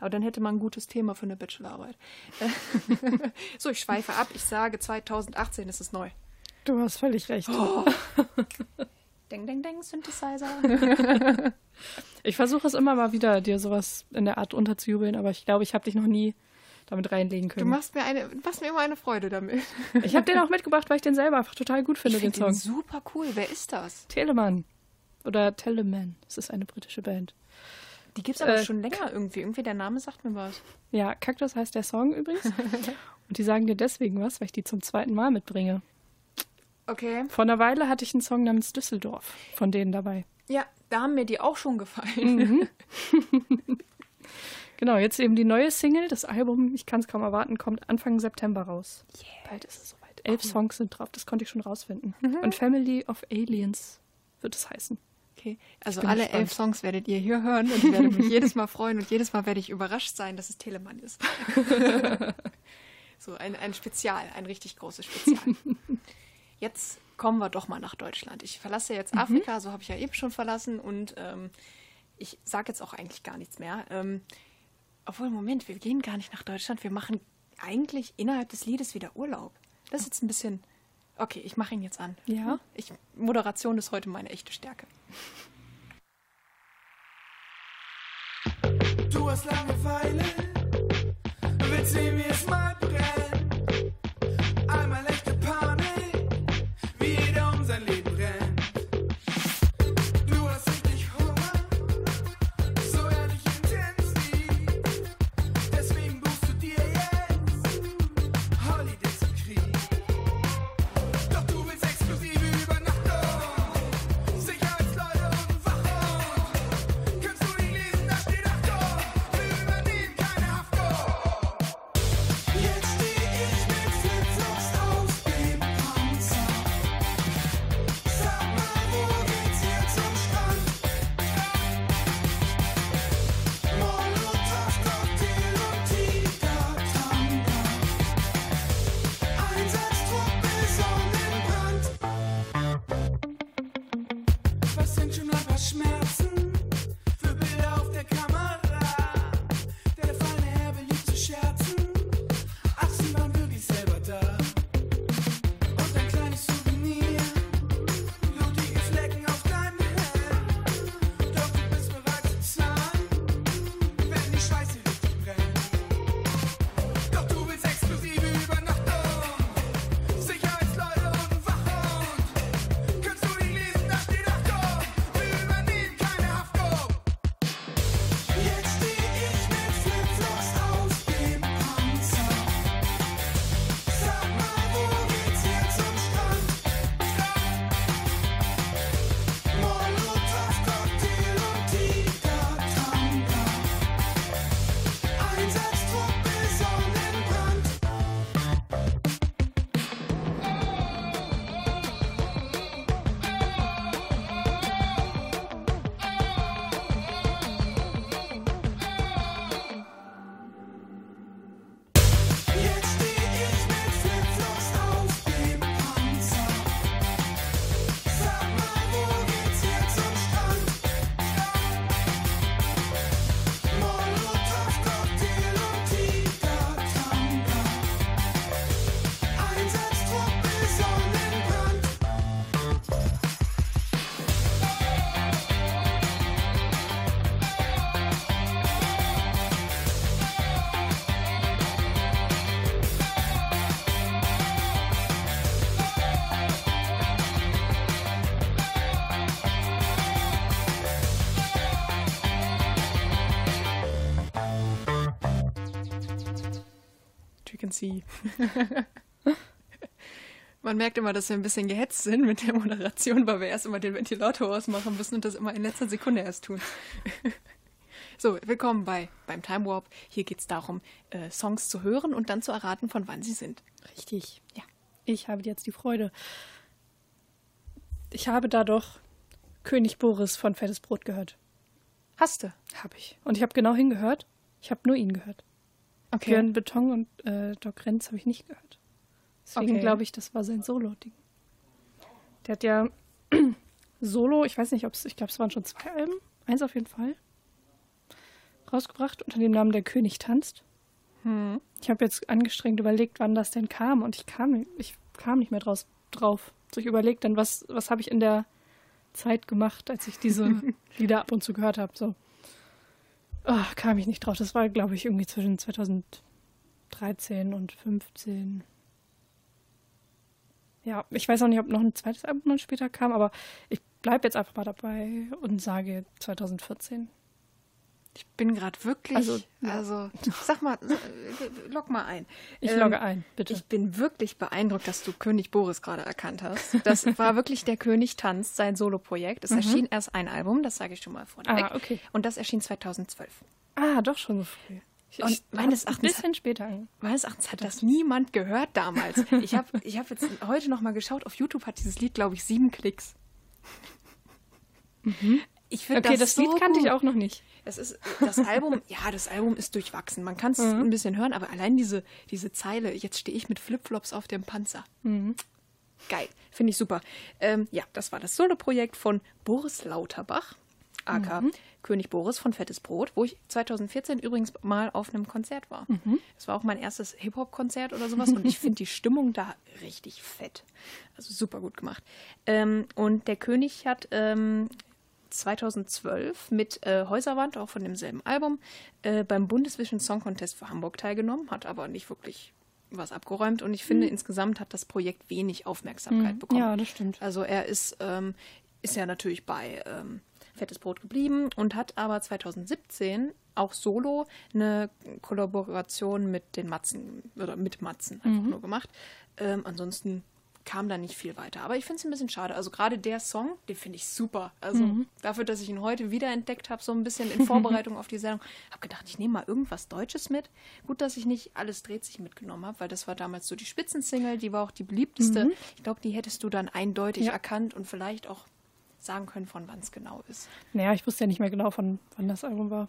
Aber dann hätte man ein gutes Thema für eine Bachelorarbeit. so, ich schweife ab. Ich sage, 2018 ist es neu. Du hast völlig recht. Deng, deng, deng, Synthesizer. Ich versuche es immer mal wieder, dir sowas in der Art unterzujubeln, aber ich glaube, ich habe dich noch nie damit reinlegen Du können. machst mir, eine, machst mir immer eine Freude damit. Ich habe den auch mitgebracht, weil ich den selber einfach total gut finde, Ich den finde Song. den super cool. Wer ist das? Telemann. Oder Teleman. Das ist eine britische Band. Die gibt es aber Äh, schon länger irgendwie. Irgendwie der Name sagt mir was. Ja, Cactus heißt der Song übrigens. Und die sagen dir deswegen was, weil ich die zum zweiten Mal mitbringe. Okay. Vor einer Weile hatte ich einen Song namens Düsseldorf von denen dabei. Ja, da haben mir die auch schon gefallen. Genau, jetzt eben die neue Single. Das Album, ich kann es kaum erwarten, kommt Anfang September raus. Bald ist es soweit. Elf Songs sind drauf, das konnte ich schon rausfinden. Und Family of Aliens wird es heißen. Okay. Also alle gespannt. elf Songs werdet ihr hier hören und ich werde mich jedes Mal freuen und jedes Mal werde ich überrascht sein, dass es Telemann ist. so ein, ein Spezial, ein richtig großes Spezial. Jetzt kommen wir doch mal nach Deutschland. Ich verlasse jetzt Afrika, so habe ich ja eben schon verlassen und ähm, ich sage jetzt auch eigentlich gar nichts mehr. Ähm, obwohl, Moment, wir gehen gar nicht nach Deutschland. Wir machen eigentlich innerhalb des Liedes wieder Urlaub. Das ist jetzt ein bisschen. Okay, ich mache ihn jetzt an. Ja? Ich, Moderation ist heute meine echte Stärke. Du hast Langeweile, willst sehen, wie es mal brennt. Einmal see. Man merkt immer, dass wir ein bisschen gehetzt sind mit der Moderation, weil wir erst immer den Ventilator ausmachen müssen und das immer in letzter Sekunde erst tun. so, willkommen bei beim Time Warp. Hier geht es darum, äh, Songs zu hören und dann zu erraten, von wann sie sind. Richtig. Ja. Ich habe jetzt die Freude. Ich habe da doch König Boris von Fettes Brot gehört. Hast du? Habe ich. Und ich habe genau hingehört. Ich habe nur ihn gehört. Okay. Björn Beton und äh, Doc Renz habe ich nicht gehört. Deswegen Okay. glaube ich, das war sein Solo-Ding. Der hat ja Solo, ich weiß nicht, ob es, ich glaube, es waren schon zwei Alben, eins auf jeden Fall, rausgebracht unter dem Namen Der König tanzt. Hm. Ich habe jetzt angestrengt überlegt, wann das denn kam und ich kam, ich kam nicht mehr draus, drauf. So, ich überlegt dann, was, was habe ich in der Zeit gemacht, als ich diese Lieder ab und zu gehört habe. So. Ah, kam ich nicht drauf. Das war, glaube ich, irgendwie zwischen 2013 und 15. Ja, ich weiß auch nicht, ob noch ein zweites Album dann später kam, aber ich bleibe jetzt einfach mal dabei und sage 2014. Ich bin gerade wirklich. Also, Also, sag mal, log mal ein. Ich Ähm, logge ein, bitte. Ich bin wirklich beeindruckt, dass du König Boris gerade erkannt hast. Das war wirklich der König tanzt, sein Soloprojekt. Es erschien erst ein Album, das sage ich schon mal vorneweg. Mhm. Ah, okay. Und das erschien 2012. Ah, doch schon so früh. Ich, Und ich meines hab's ein Erachtens- bisschen später. Meines Erachtens hat das niemand gehört damals. Ich habe ich hab jetzt heute noch mal geschaut, auf YouTube hat dieses Lied, glaube ich, sieben Klicks. Ich Mhm. Okay, das, das, Lied so kannte ich gut. auch noch nicht. Das ist das Album, ja, das Album ist durchwachsen. Man kann es Mhm. ein bisschen hören, aber allein diese, diese Zeile, jetzt stehe ich mit Flipflops auf dem Panzer. Mhm. Geil, finde ich super. Ähm, ja, das war das Soloprojekt von Boris Lauterbach, aka Mhm. König Boris von Fettes Brot, wo ich 2014 übrigens mal auf einem Konzert war. Mhm. Es war auch mein erstes Hip-Hop-Konzert oder sowas und ich finde die Stimmung da richtig fett. Also super gut gemacht. Ähm, und der König hat ähm, 2012 mit äh, Häuserwand, auch von demselben Album, äh, beim Bundesvision Song Contest für Hamburg teilgenommen, hat aber nicht wirklich was abgeräumt und ich finde, insgesamt hat das Projekt wenig Aufmerksamkeit bekommen. Ja, das stimmt. Also er ist, ähm, ist ja natürlich bei ähm, Fettes Brot geblieben und hat aber 2017 auch solo eine Kollaboration mit den Matzen oder mit Matzen einfach nur gemacht. Ähm, ansonsten kam da nicht viel weiter. Aber ich finde es ein bisschen schade. Also gerade der Song, den finde ich super. Also dafür, dass ich ihn heute wiederentdeckt habe, so ein bisschen in Vorbereitung auf die Sendung, habe gedacht, ich nehme mal irgendwas Deutsches mit. Gut, dass ich nicht alles dreht sich mitgenommen habe, weil das war damals so die Spitzensingle, die war auch die beliebteste. Ich glaube, die hättest du dann eindeutig Ja. erkannt und vielleicht auch sagen können, von wann es genau ist. Naja, ich wusste ja nicht mehr genau, von wann das Album war.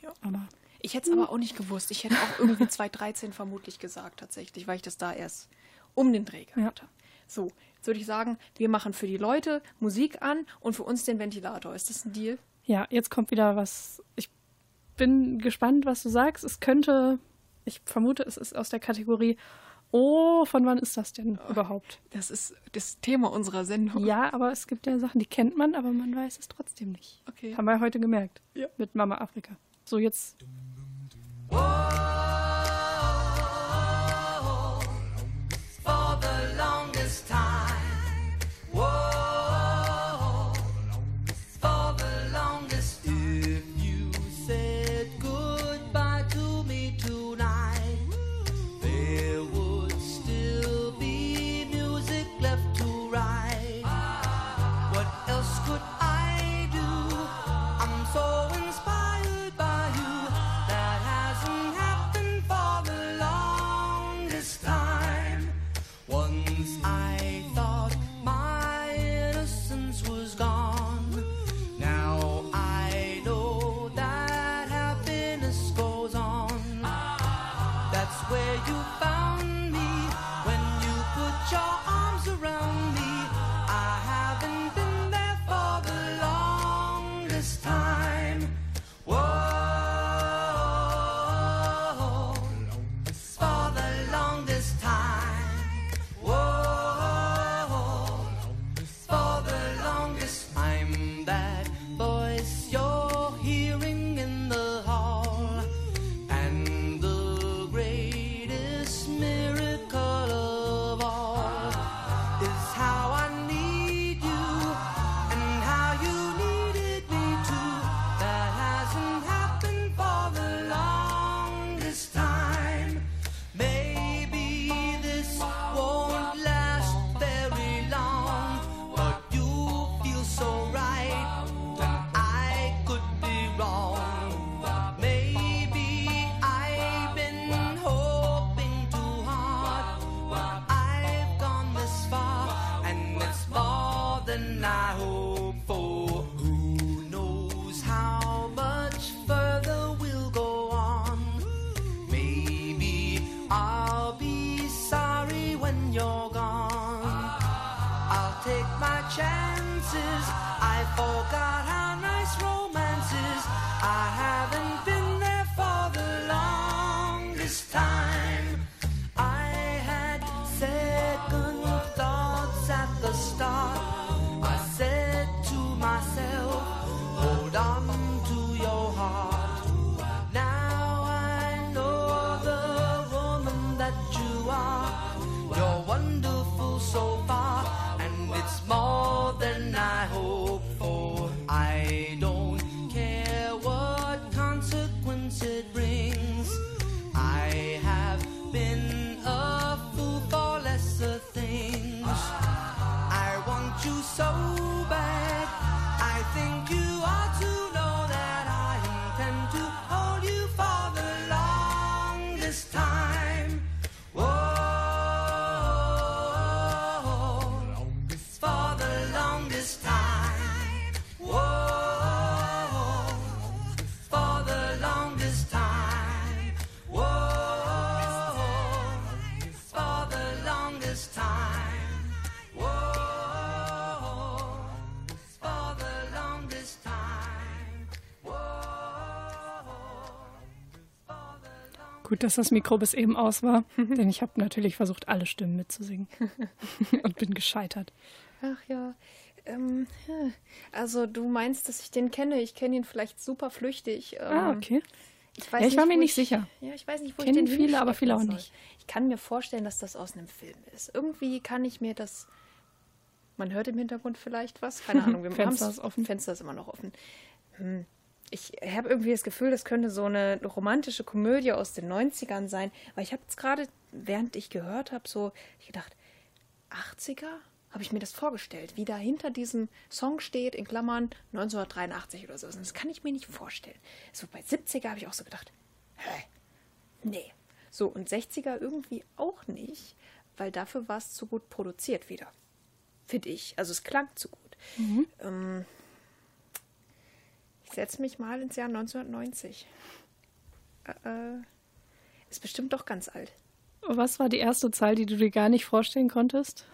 Ja. Aber Ich hätte es aber auch nicht gewusst. Ich hätte auch irgendwie 2013 vermutlich gesagt, tatsächlich, weil ich das da erst um den Dreh gehabt habe. So, jetzt würde ich sagen, wir machen für die Leute Musik an und für uns den Ventilator. Ist das ein Deal? ja, jetzt kommt wieder was. Ich bin gespannt, was du sagst. Es könnte, ich vermute, es ist aus der Kategorie, oh, von wann ist das denn überhaupt? Das ist das Thema unserer Sendung. Ja, aber es gibt ja Sachen, die kennt man, aber man weiß es trotzdem nicht. Okay. Haben wir heute gemerkt. Ja. Mit Mama Afrika. So, jetzt. for chances. I forgot how nice romance is. I haven't been Dass das Mikro bis eben aus war, denn ich habe natürlich versucht, alle Stimmen mitzusingen und bin gescheitert. Ach ja. Ähm, hm. also du meinst, dass ich den kenne. Ich kenne ihn vielleicht super flüchtig. Ähm, Ah, okay. Ich, weiß Ja, ich war mir wo nicht sicher. Ja, ich weiß nicht, wo Kennen ich den viele, aber viele auch soll. nicht. Ich kann mir vorstellen, dass das aus einem Film ist. Irgendwie kann ich mir das. Man hört im Hintergrund vielleicht was. Keine Ahnung. Wir Fenster ist offen. Fenster ist immer noch offen. Hm. Ich habe irgendwie das Gefühl, das könnte so eine romantische Komödie aus den 90ern sein. Weil ich habe jetzt gerade, während ich gehört habe, so ich gedacht, 80er? Habe ich mir das vorgestellt, wie da hinter diesem Song steht, in Klammern 1983 oder so. Das kann ich mir nicht vorstellen. So bei 70er habe ich auch so gedacht, hä? Nee. So, und 60er irgendwie auch nicht, weil dafür war es zu gut produziert wieder. Finde ich. Also es klang zu gut. Ähm, ich setze mich mal ins Jahr 1990. Äh, äh, ist bestimmt doch ganz alt. Was war die erste Zahl, die du dir gar nicht vorstellen konntest?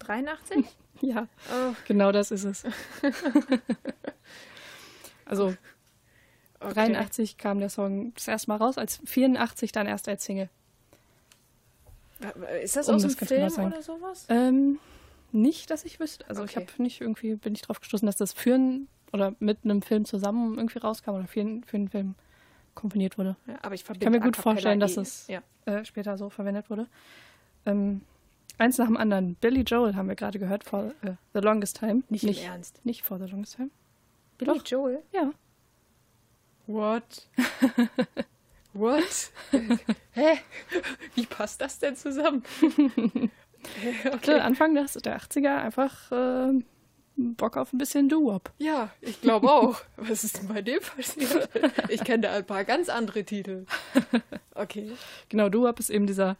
83? Ja, Oh, genau das ist es. also okay. 83 kam der Song das erste Mal raus, als 84 dann erst als Single. Ist das Um aus dem Film genau oder sowas? Ähm, nicht, dass ich wüsste. Also ich Okay. habe nicht irgendwie, bin ich drauf gestoßen, dass das für einen oder mit einem Film zusammen irgendwie rauskam oder für, einen- für einen Film komponiert wurde. Ja, aber ich Ich kann mir gut vorstellen, dass es Ja. äh, später so verwendet wurde. Ähm, eins nach dem anderen. Billy Joel haben wir gerade gehört, for äh, The Longest Time. Nicht im Ernst. Nicht for The Longest Time. Billy Doch. Joel? Ja. What? What? Hä? Wie passt das denn zusammen? Hatte Anfang der 80er einfach äh, Bock auf ein bisschen Doo-Wop. Ja, ich glaube auch. Was ist denn bei dem passiert? Ich kenne da ein paar ganz andere Titel. Okay. Genau, Doo-Wop ist eben dieser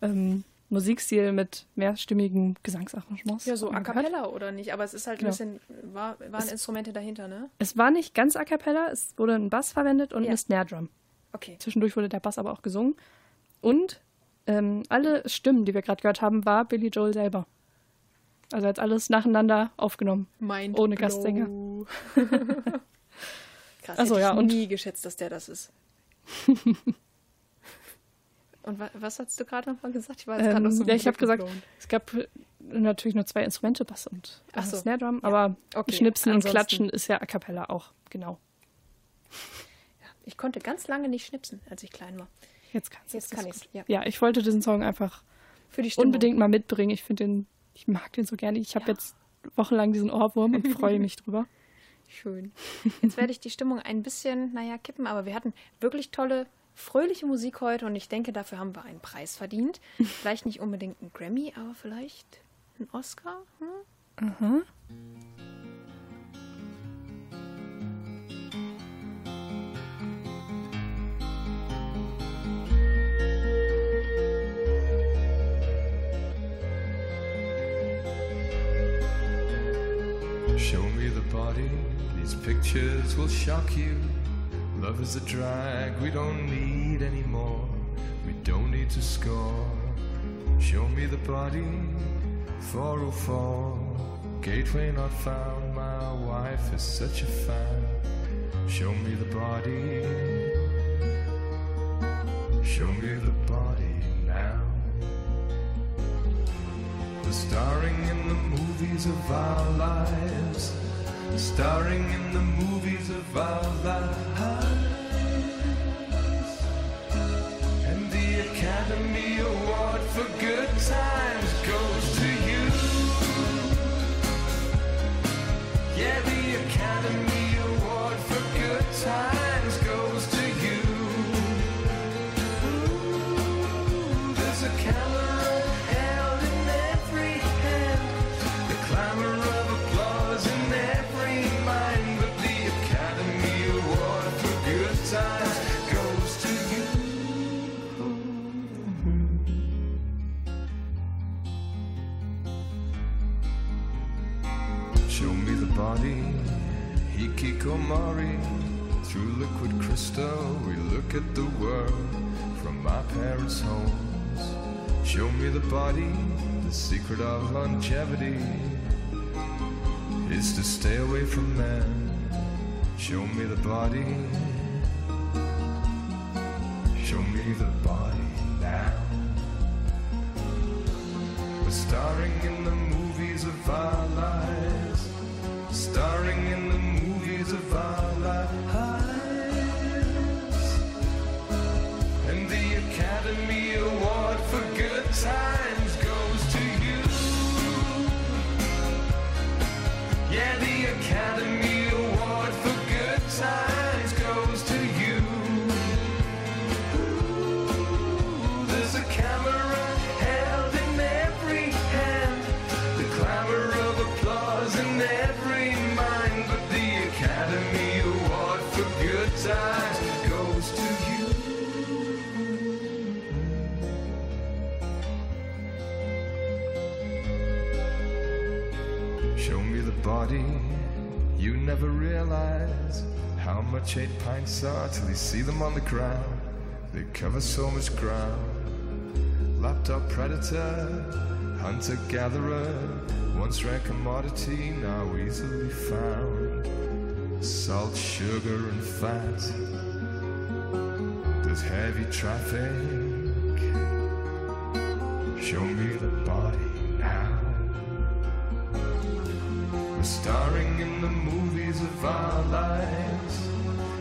ähm, Musikstil mit mehrstimmigen Gesangsarrangements. Ja, so a cappella oder nicht? Aber es ist halt ein Ja. bisschen, war, waren Instrumente dahinter, ne? Es war nicht ganz a cappella, es wurde ein Bass verwendet und Ja. eine Snare Drum. Okay. Zwischendurch wurde der Bass aber auch gesungen. Und ähm, alle Stimmen, die wir gerade gehört haben, war Billy Joel selber. Also jetzt alles nacheinander aufgenommen. Mind Ohne blow. Gastsänger. Krass, Ach so, hätte ja, ich und- nie geschätzt, dass der das ist. und wa was hast du gerade noch mal gesagt? Ich war jetzt noch Ähm, so ja, ich habe gesagt, es gab äh, natürlich nur zwei Instrumente, Bass und äh, so. Snare Drum, aber Okay, Schnipsen und ansonsten- Klatschen ist ja a cappella auch, genau. Ich konnte ganz lange nicht schnipsen, als ich klein war. Jetzt kannst Jetzt es, kann ich's, gut. ja. Ja, ich wollte diesen Song einfach Für die Stimmung. unbedingt mal mitbringen. Ich finde den, ich mag den so gerne. Ich habe Ja. jetzt wochenlang diesen Ohrwurm und freue mich drüber. Schön. Jetzt werde ich die Stimmung ein bisschen, naja, kippen, aber wir hatten wirklich tolle, fröhliche Musik heute und ich denke, dafür haben wir einen Preis verdient. Vielleicht nicht unbedingt einen Grammy, aber vielleicht einen Oscar? Hm? Show body, these pictures will shock you. Love is a drag we don't need anymore. We don't need to score. Show me the body, 404. Gateway not found, my wife is such a fan. Show me the body. Show me the body now. The starring in the movies of our lives. Starring in the movies of our lives. And the Academy Award for Good Times goes to you. Yeah, Through liquid crystal, we look at the world from my parents' homes. Show me the body, the secret of longevity is to stay away from men. Show me the body, show me the body now. We're starring in the movies of our lives. Starring in the our. And the Academy Award for Good Times much eight pints are till you see them on the ground. They cover so much ground. Laptop predator, hunter gatherer, once rare commodity, now easily found. Salt, sugar, and fat. There's heavy traffic. Show me the body now. We're starring in the movies of our lives.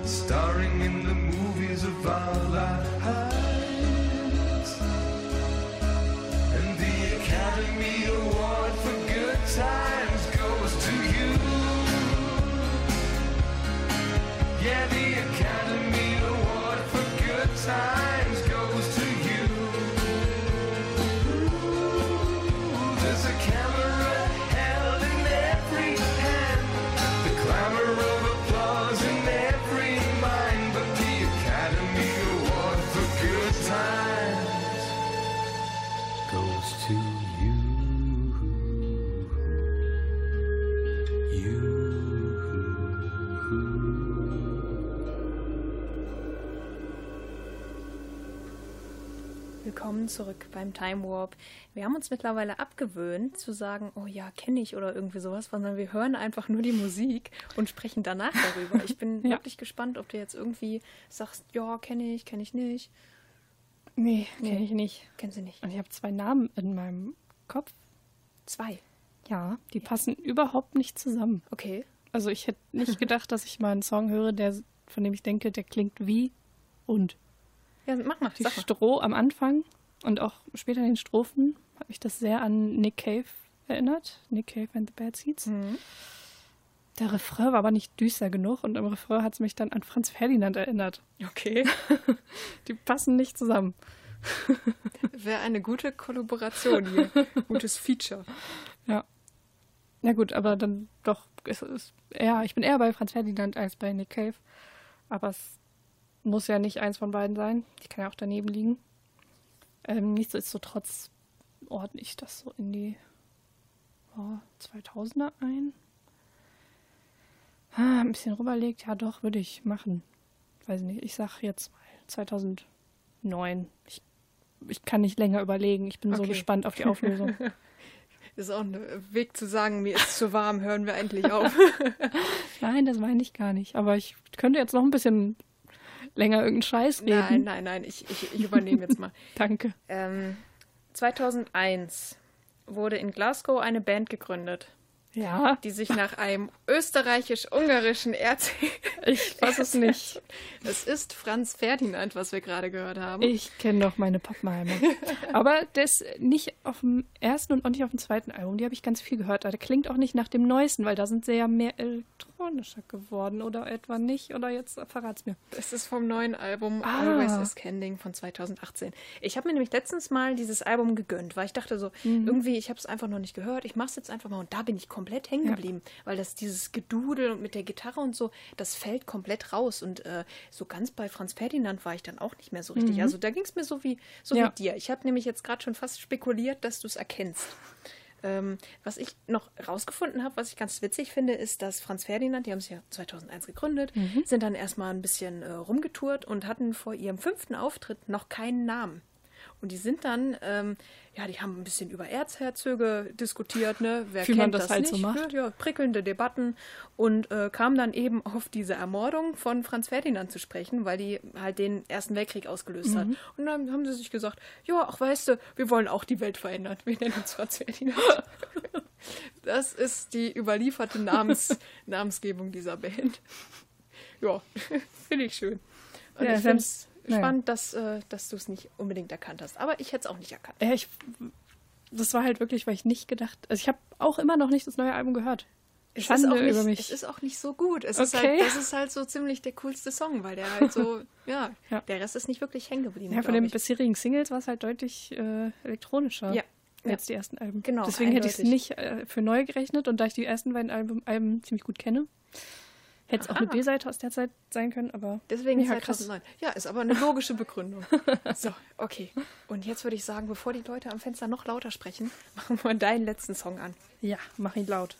Starring in the movies of our lives. And the Academy Award for Good Times goes to you. Yeah, the Academy Award for Good Times Willkommen zurück beim Time Warp. Wir haben uns mittlerweile abgewöhnt zu sagen, oh ja, kenne ich oder irgendwie sowas, sondern wir hören einfach nur die Musik und sprechen danach darüber. Ich bin Ja. wirklich gespannt, ob du jetzt irgendwie sagst, ja, kenne ich, kenne ich nicht. Nee, Nee. kenne ich nicht. Kennen sie nicht. Und ich habe zwei Namen in meinem Kopf. Zwei. Ja, die passen überhaupt nicht zusammen. Okay. Also ich hätte nicht gedacht, dass ich mal einen Song höre, der, von dem ich denke, der klingt wie und. Ja, mach mal. Die. Stroh am Anfang und auch später in den Strophen hat mich das sehr an Nick Cave erinnert. Nick Cave and the Bad Seeds. Mhm. Der Refrain war aber nicht düster genug und im Refrain hat es mich dann an Franz Ferdinand erinnert. Okay. Die passen nicht zusammen. Wäre eine gute Kollaboration hier. Gutes Feature. Ja. Na gut, aber dann doch, es ist eher, ich bin eher bei Franz Ferdinand als bei Nick Cave. Aber es muss ja nicht eins von beiden sein. Ich kann ja auch daneben liegen. Ähm, nichtsdestotrotz ordne ich das so in die oh, 2000er ein. Ah, ein bisschen rüberlegt, ja doch, würde ich machen. Weiß nicht, ich sag jetzt mal 2009. Ich, ich kann nicht länger überlegen, ich bin so Okay. gespannt auf die Auflösung. Ist auch ein Weg zu sagen, mir ist zu warm, hören wir endlich auf. Nein, das meine ich gar nicht. Aber ich könnte jetzt noch ein bisschen länger irgendeinen Scheiß reden. nein, nein, nein, ich, ich, ich übernehme jetzt mal. Danke. Ähm, 2001 wurde in Glasgow eine Band gegründet, Ja, die sich nach einem österreichisch-ungarischen Erz... ich fasse es nicht. Es ist Franz Ferdinand, was wir gerade gehört haben. Ich kenne doch meine Pappenheimer. Aber das nicht auf dem ersten und auch nicht auf dem zweiten Album. Die habe ich ganz viel gehört. Der klingt auch nicht nach dem neuesten, weil da sind sie ja mehr elektronischer geworden. Oder etwa nicht. Oder jetzt verrat's mir. Es ist vom neuen Album Ah. Always is Kending von 2018. Ich habe mir nämlich letztens mal dieses Album gegönnt, weil ich dachte so, Mhm. irgendwie, ich habe es einfach noch nicht gehört. Ich mache es jetzt einfach mal und da bin ich komplett hängen Ja. geblieben, weil das dieses Gedudel und mit der Gitarre und so, das fällt komplett raus und äh, so ganz bei Franz Ferdinand war ich dann auch nicht mehr so richtig. Also da ging es mir so wie so Mhm. Ja. wie dir. Ich habe nämlich jetzt gerade schon fast spekuliert, dass du es erkennst. Ähm, was ich noch rausgefunden habe, was ich ganz witzig finde, ist, dass Franz Ferdinand, die haben sich ja 2001 gegründet, sind dann erstmal ein bisschen äh, rumgetourt und hatten vor ihrem fünften Auftritt noch keinen Namen. Und die sind dann, ähm, ja, die haben ein bisschen über Erzherzöge diskutiert, ne? Wer Wie kennt man das, das halt nicht? so macht. Ja, prickelnde Debatten und äh, kam dann eben auf diese Ermordung von Franz Ferdinand zu sprechen, weil die halt den Ersten Weltkrieg ausgelöst hat. Und dann haben sie sich gesagt, ja, ach weißt du, wir wollen auch die Welt verändern. Wir nennen uns Franz Ferdinand. Das ist die überlieferte Namens Namensgebung dieser Band. Ja, finde ich schön. Und Ja, ich finde es naja. spannend, dass, äh, dass du es nicht unbedingt erkannt hast. Aber ich hätte es auch nicht erkannt. Ja, ich, das war halt wirklich, weil ich nicht gedacht. Also ich habe auch immer noch nicht das neue Album gehört. Es Schande ist auch nicht, über mich. Es ist auch nicht so gut. Es ist Okay. halt, das ist halt so ziemlich der coolste Song, weil der halt so, ja, Ja. der Rest ist nicht wirklich hängen geblieben. Ja, von den ich. bisherigen Singles war es halt deutlich äh, elektronischer. Ja. Als die ersten Alben. Genau, Deswegen hätte ich es eindeutig. nicht äh, für neu gerechnet und da ich die ersten beiden Alben, Alben ziemlich gut kenne, hätte es auch eine. B-Seite aus der Zeit sein können, aber. Deswegen krass. 2009. Ja, ist aber eine logische Begründung. So, okay. Und jetzt würde ich sagen, bevor die Leute am Fenster noch lauter sprechen, machen wir deinen letzten Song an. Ja, mach ihn laut.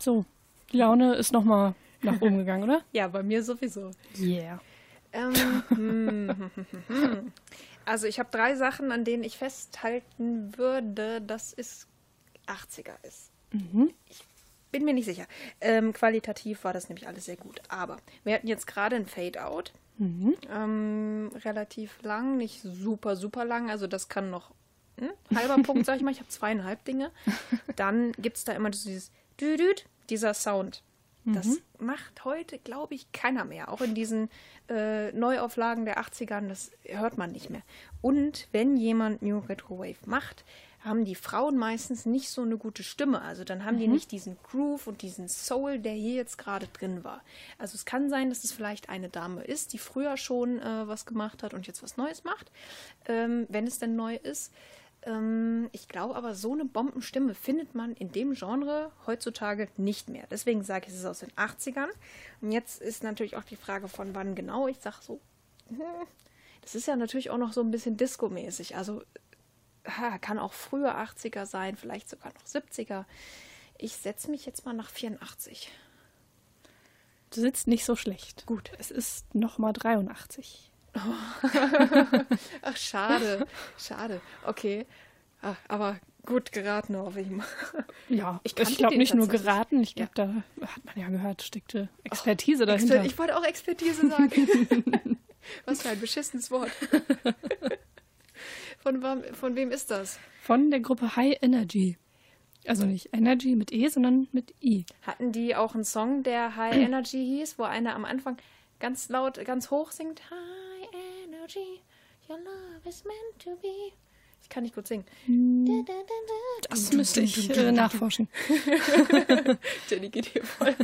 So, die Laune ist nochmal nach oben gegangen, oder? Ja, bei mir sowieso. Yeah. Ähm, hm, also ich habe drei Sachen, an denen ich festhalten würde, dass es 80er ist. Ich bin mir nicht sicher. Ähm, qualitativ war das nämlich alles sehr gut. Aber wir hatten jetzt gerade ein Fade-Out. Ähm, relativ lang, nicht super, super lang. Also das kann noch hm, halber Punkt, sag ich mal. Ich habe zweieinhalb Dinge. Dann gibt es da immer dieses Düdüt, dieser Sound. Das macht heute, glaube ich, keiner mehr. Auch in diesen äh, Neuauflagen der 80ern, das hört man nicht mehr. Und wenn jemand New Retro Wave macht, haben die Frauen meistens nicht so eine gute Stimme. Also dann haben die nicht diesen Groove und diesen Soul, der hier jetzt gerade drin war. Also es kann sein, dass es vielleicht eine Dame ist, die früher schon äh, was gemacht hat und jetzt was Neues macht, ähm, wenn es denn neu ist. Ähm, ich glaube aber, so eine Bombenstimme findet man in dem Genre heutzutage nicht mehr. Deswegen sage ich, es ist aus den 80ern. Und jetzt ist natürlich auch die Frage, von wann genau. Ich sage so, hm, das ist ja natürlich auch noch so ein bisschen Disco-mäßig. Also kann auch früher 80er sein, vielleicht sogar noch 70er. Ich setze mich jetzt mal nach 84. Du sitzt nicht so schlecht. Gut. Es ist nochmal 83. Ach, schade. schade. Okay. Ach, aber gut geraten, hoffe ich mal. Ja, Ich ich, glaube nicht nur geraten. Ich glaube, da hat man ja gehört, steckte Expertise dahinter. Exper ich wollte auch Expertise sagen. Was für ein beschissenes Wort. Von, wem- von wem ist das? Von der Gruppe High Energy. Also nicht Energy mit E, sondern mit I. Hatten die auch einen Song, der High Energy hieß, wo einer am Anfang ganz laut, ganz hoch singt? High Energy, your love is meant to be. Ich kann nicht gut singen. Das müsste ich äh, nachforschen. Jenny geht hier voll.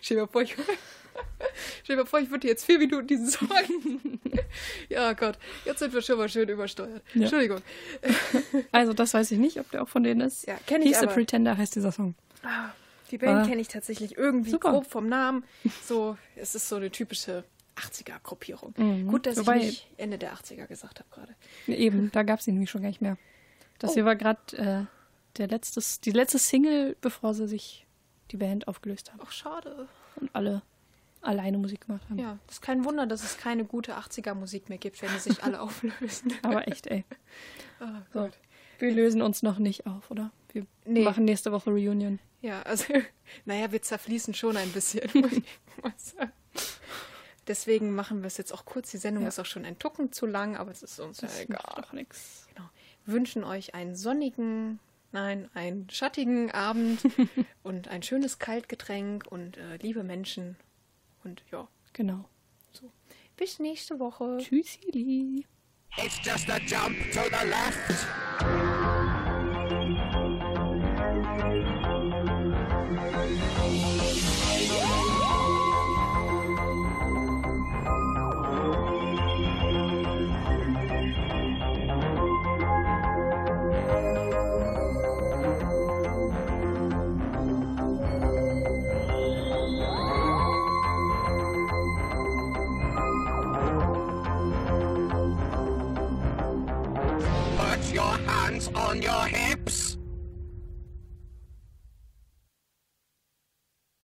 Stell dir mal vor, ich, stell dir mal vor, ich würde jetzt vier Minuten diesen Song. ja Gott, jetzt sind wir schon mal schön übersteuert. Ja. Entschuldigung. Also das weiß ich nicht, ob der auch von denen ist. Ja, kenn ich He's aber. Pretender heißt dieser Song. Die Band Ah. kenne ich tatsächlich irgendwie Super. grob vom Namen. So, es ist so eine typische 80er-Gruppierung. Gut, dass Mhm. Wobei- ich nicht Ende der 80er gesagt habe gerade. Eben, da gab es ihn nämlich schon gar nicht mehr. Das hier war gerade äh, der letzte, die letzte Single, bevor sie sich die Band aufgelöst haben Ach, schade. und alle alleine Musik gemacht haben. Ja, das ist kein Wunder, dass es keine gute 80er-Musik mehr gibt, wenn die sich alle auflösen. Aber echt, ey. Ah, So. Wir lösen uns noch nicht auf, oder? Wir Nee. machen nächste Woche Reunion. Ja, also, naja, wir zerfließen schon ein bisschen, muss ich mal sagen. Deswegen machen wir es jetzt auch kurz. Die Sendung Ja. ist auch schon ein Tucken zu lang, aber es ist uns ja Das egal. macht doch nichts. Genau. Wünschen euch einen sonnigen, nein, einen schattigen Abend und ein schönes Kaltgetränk und äh, liebe Menschen. Und ja, Genau. bis nächste Woche. Tschüssili. It's just a jump to the left.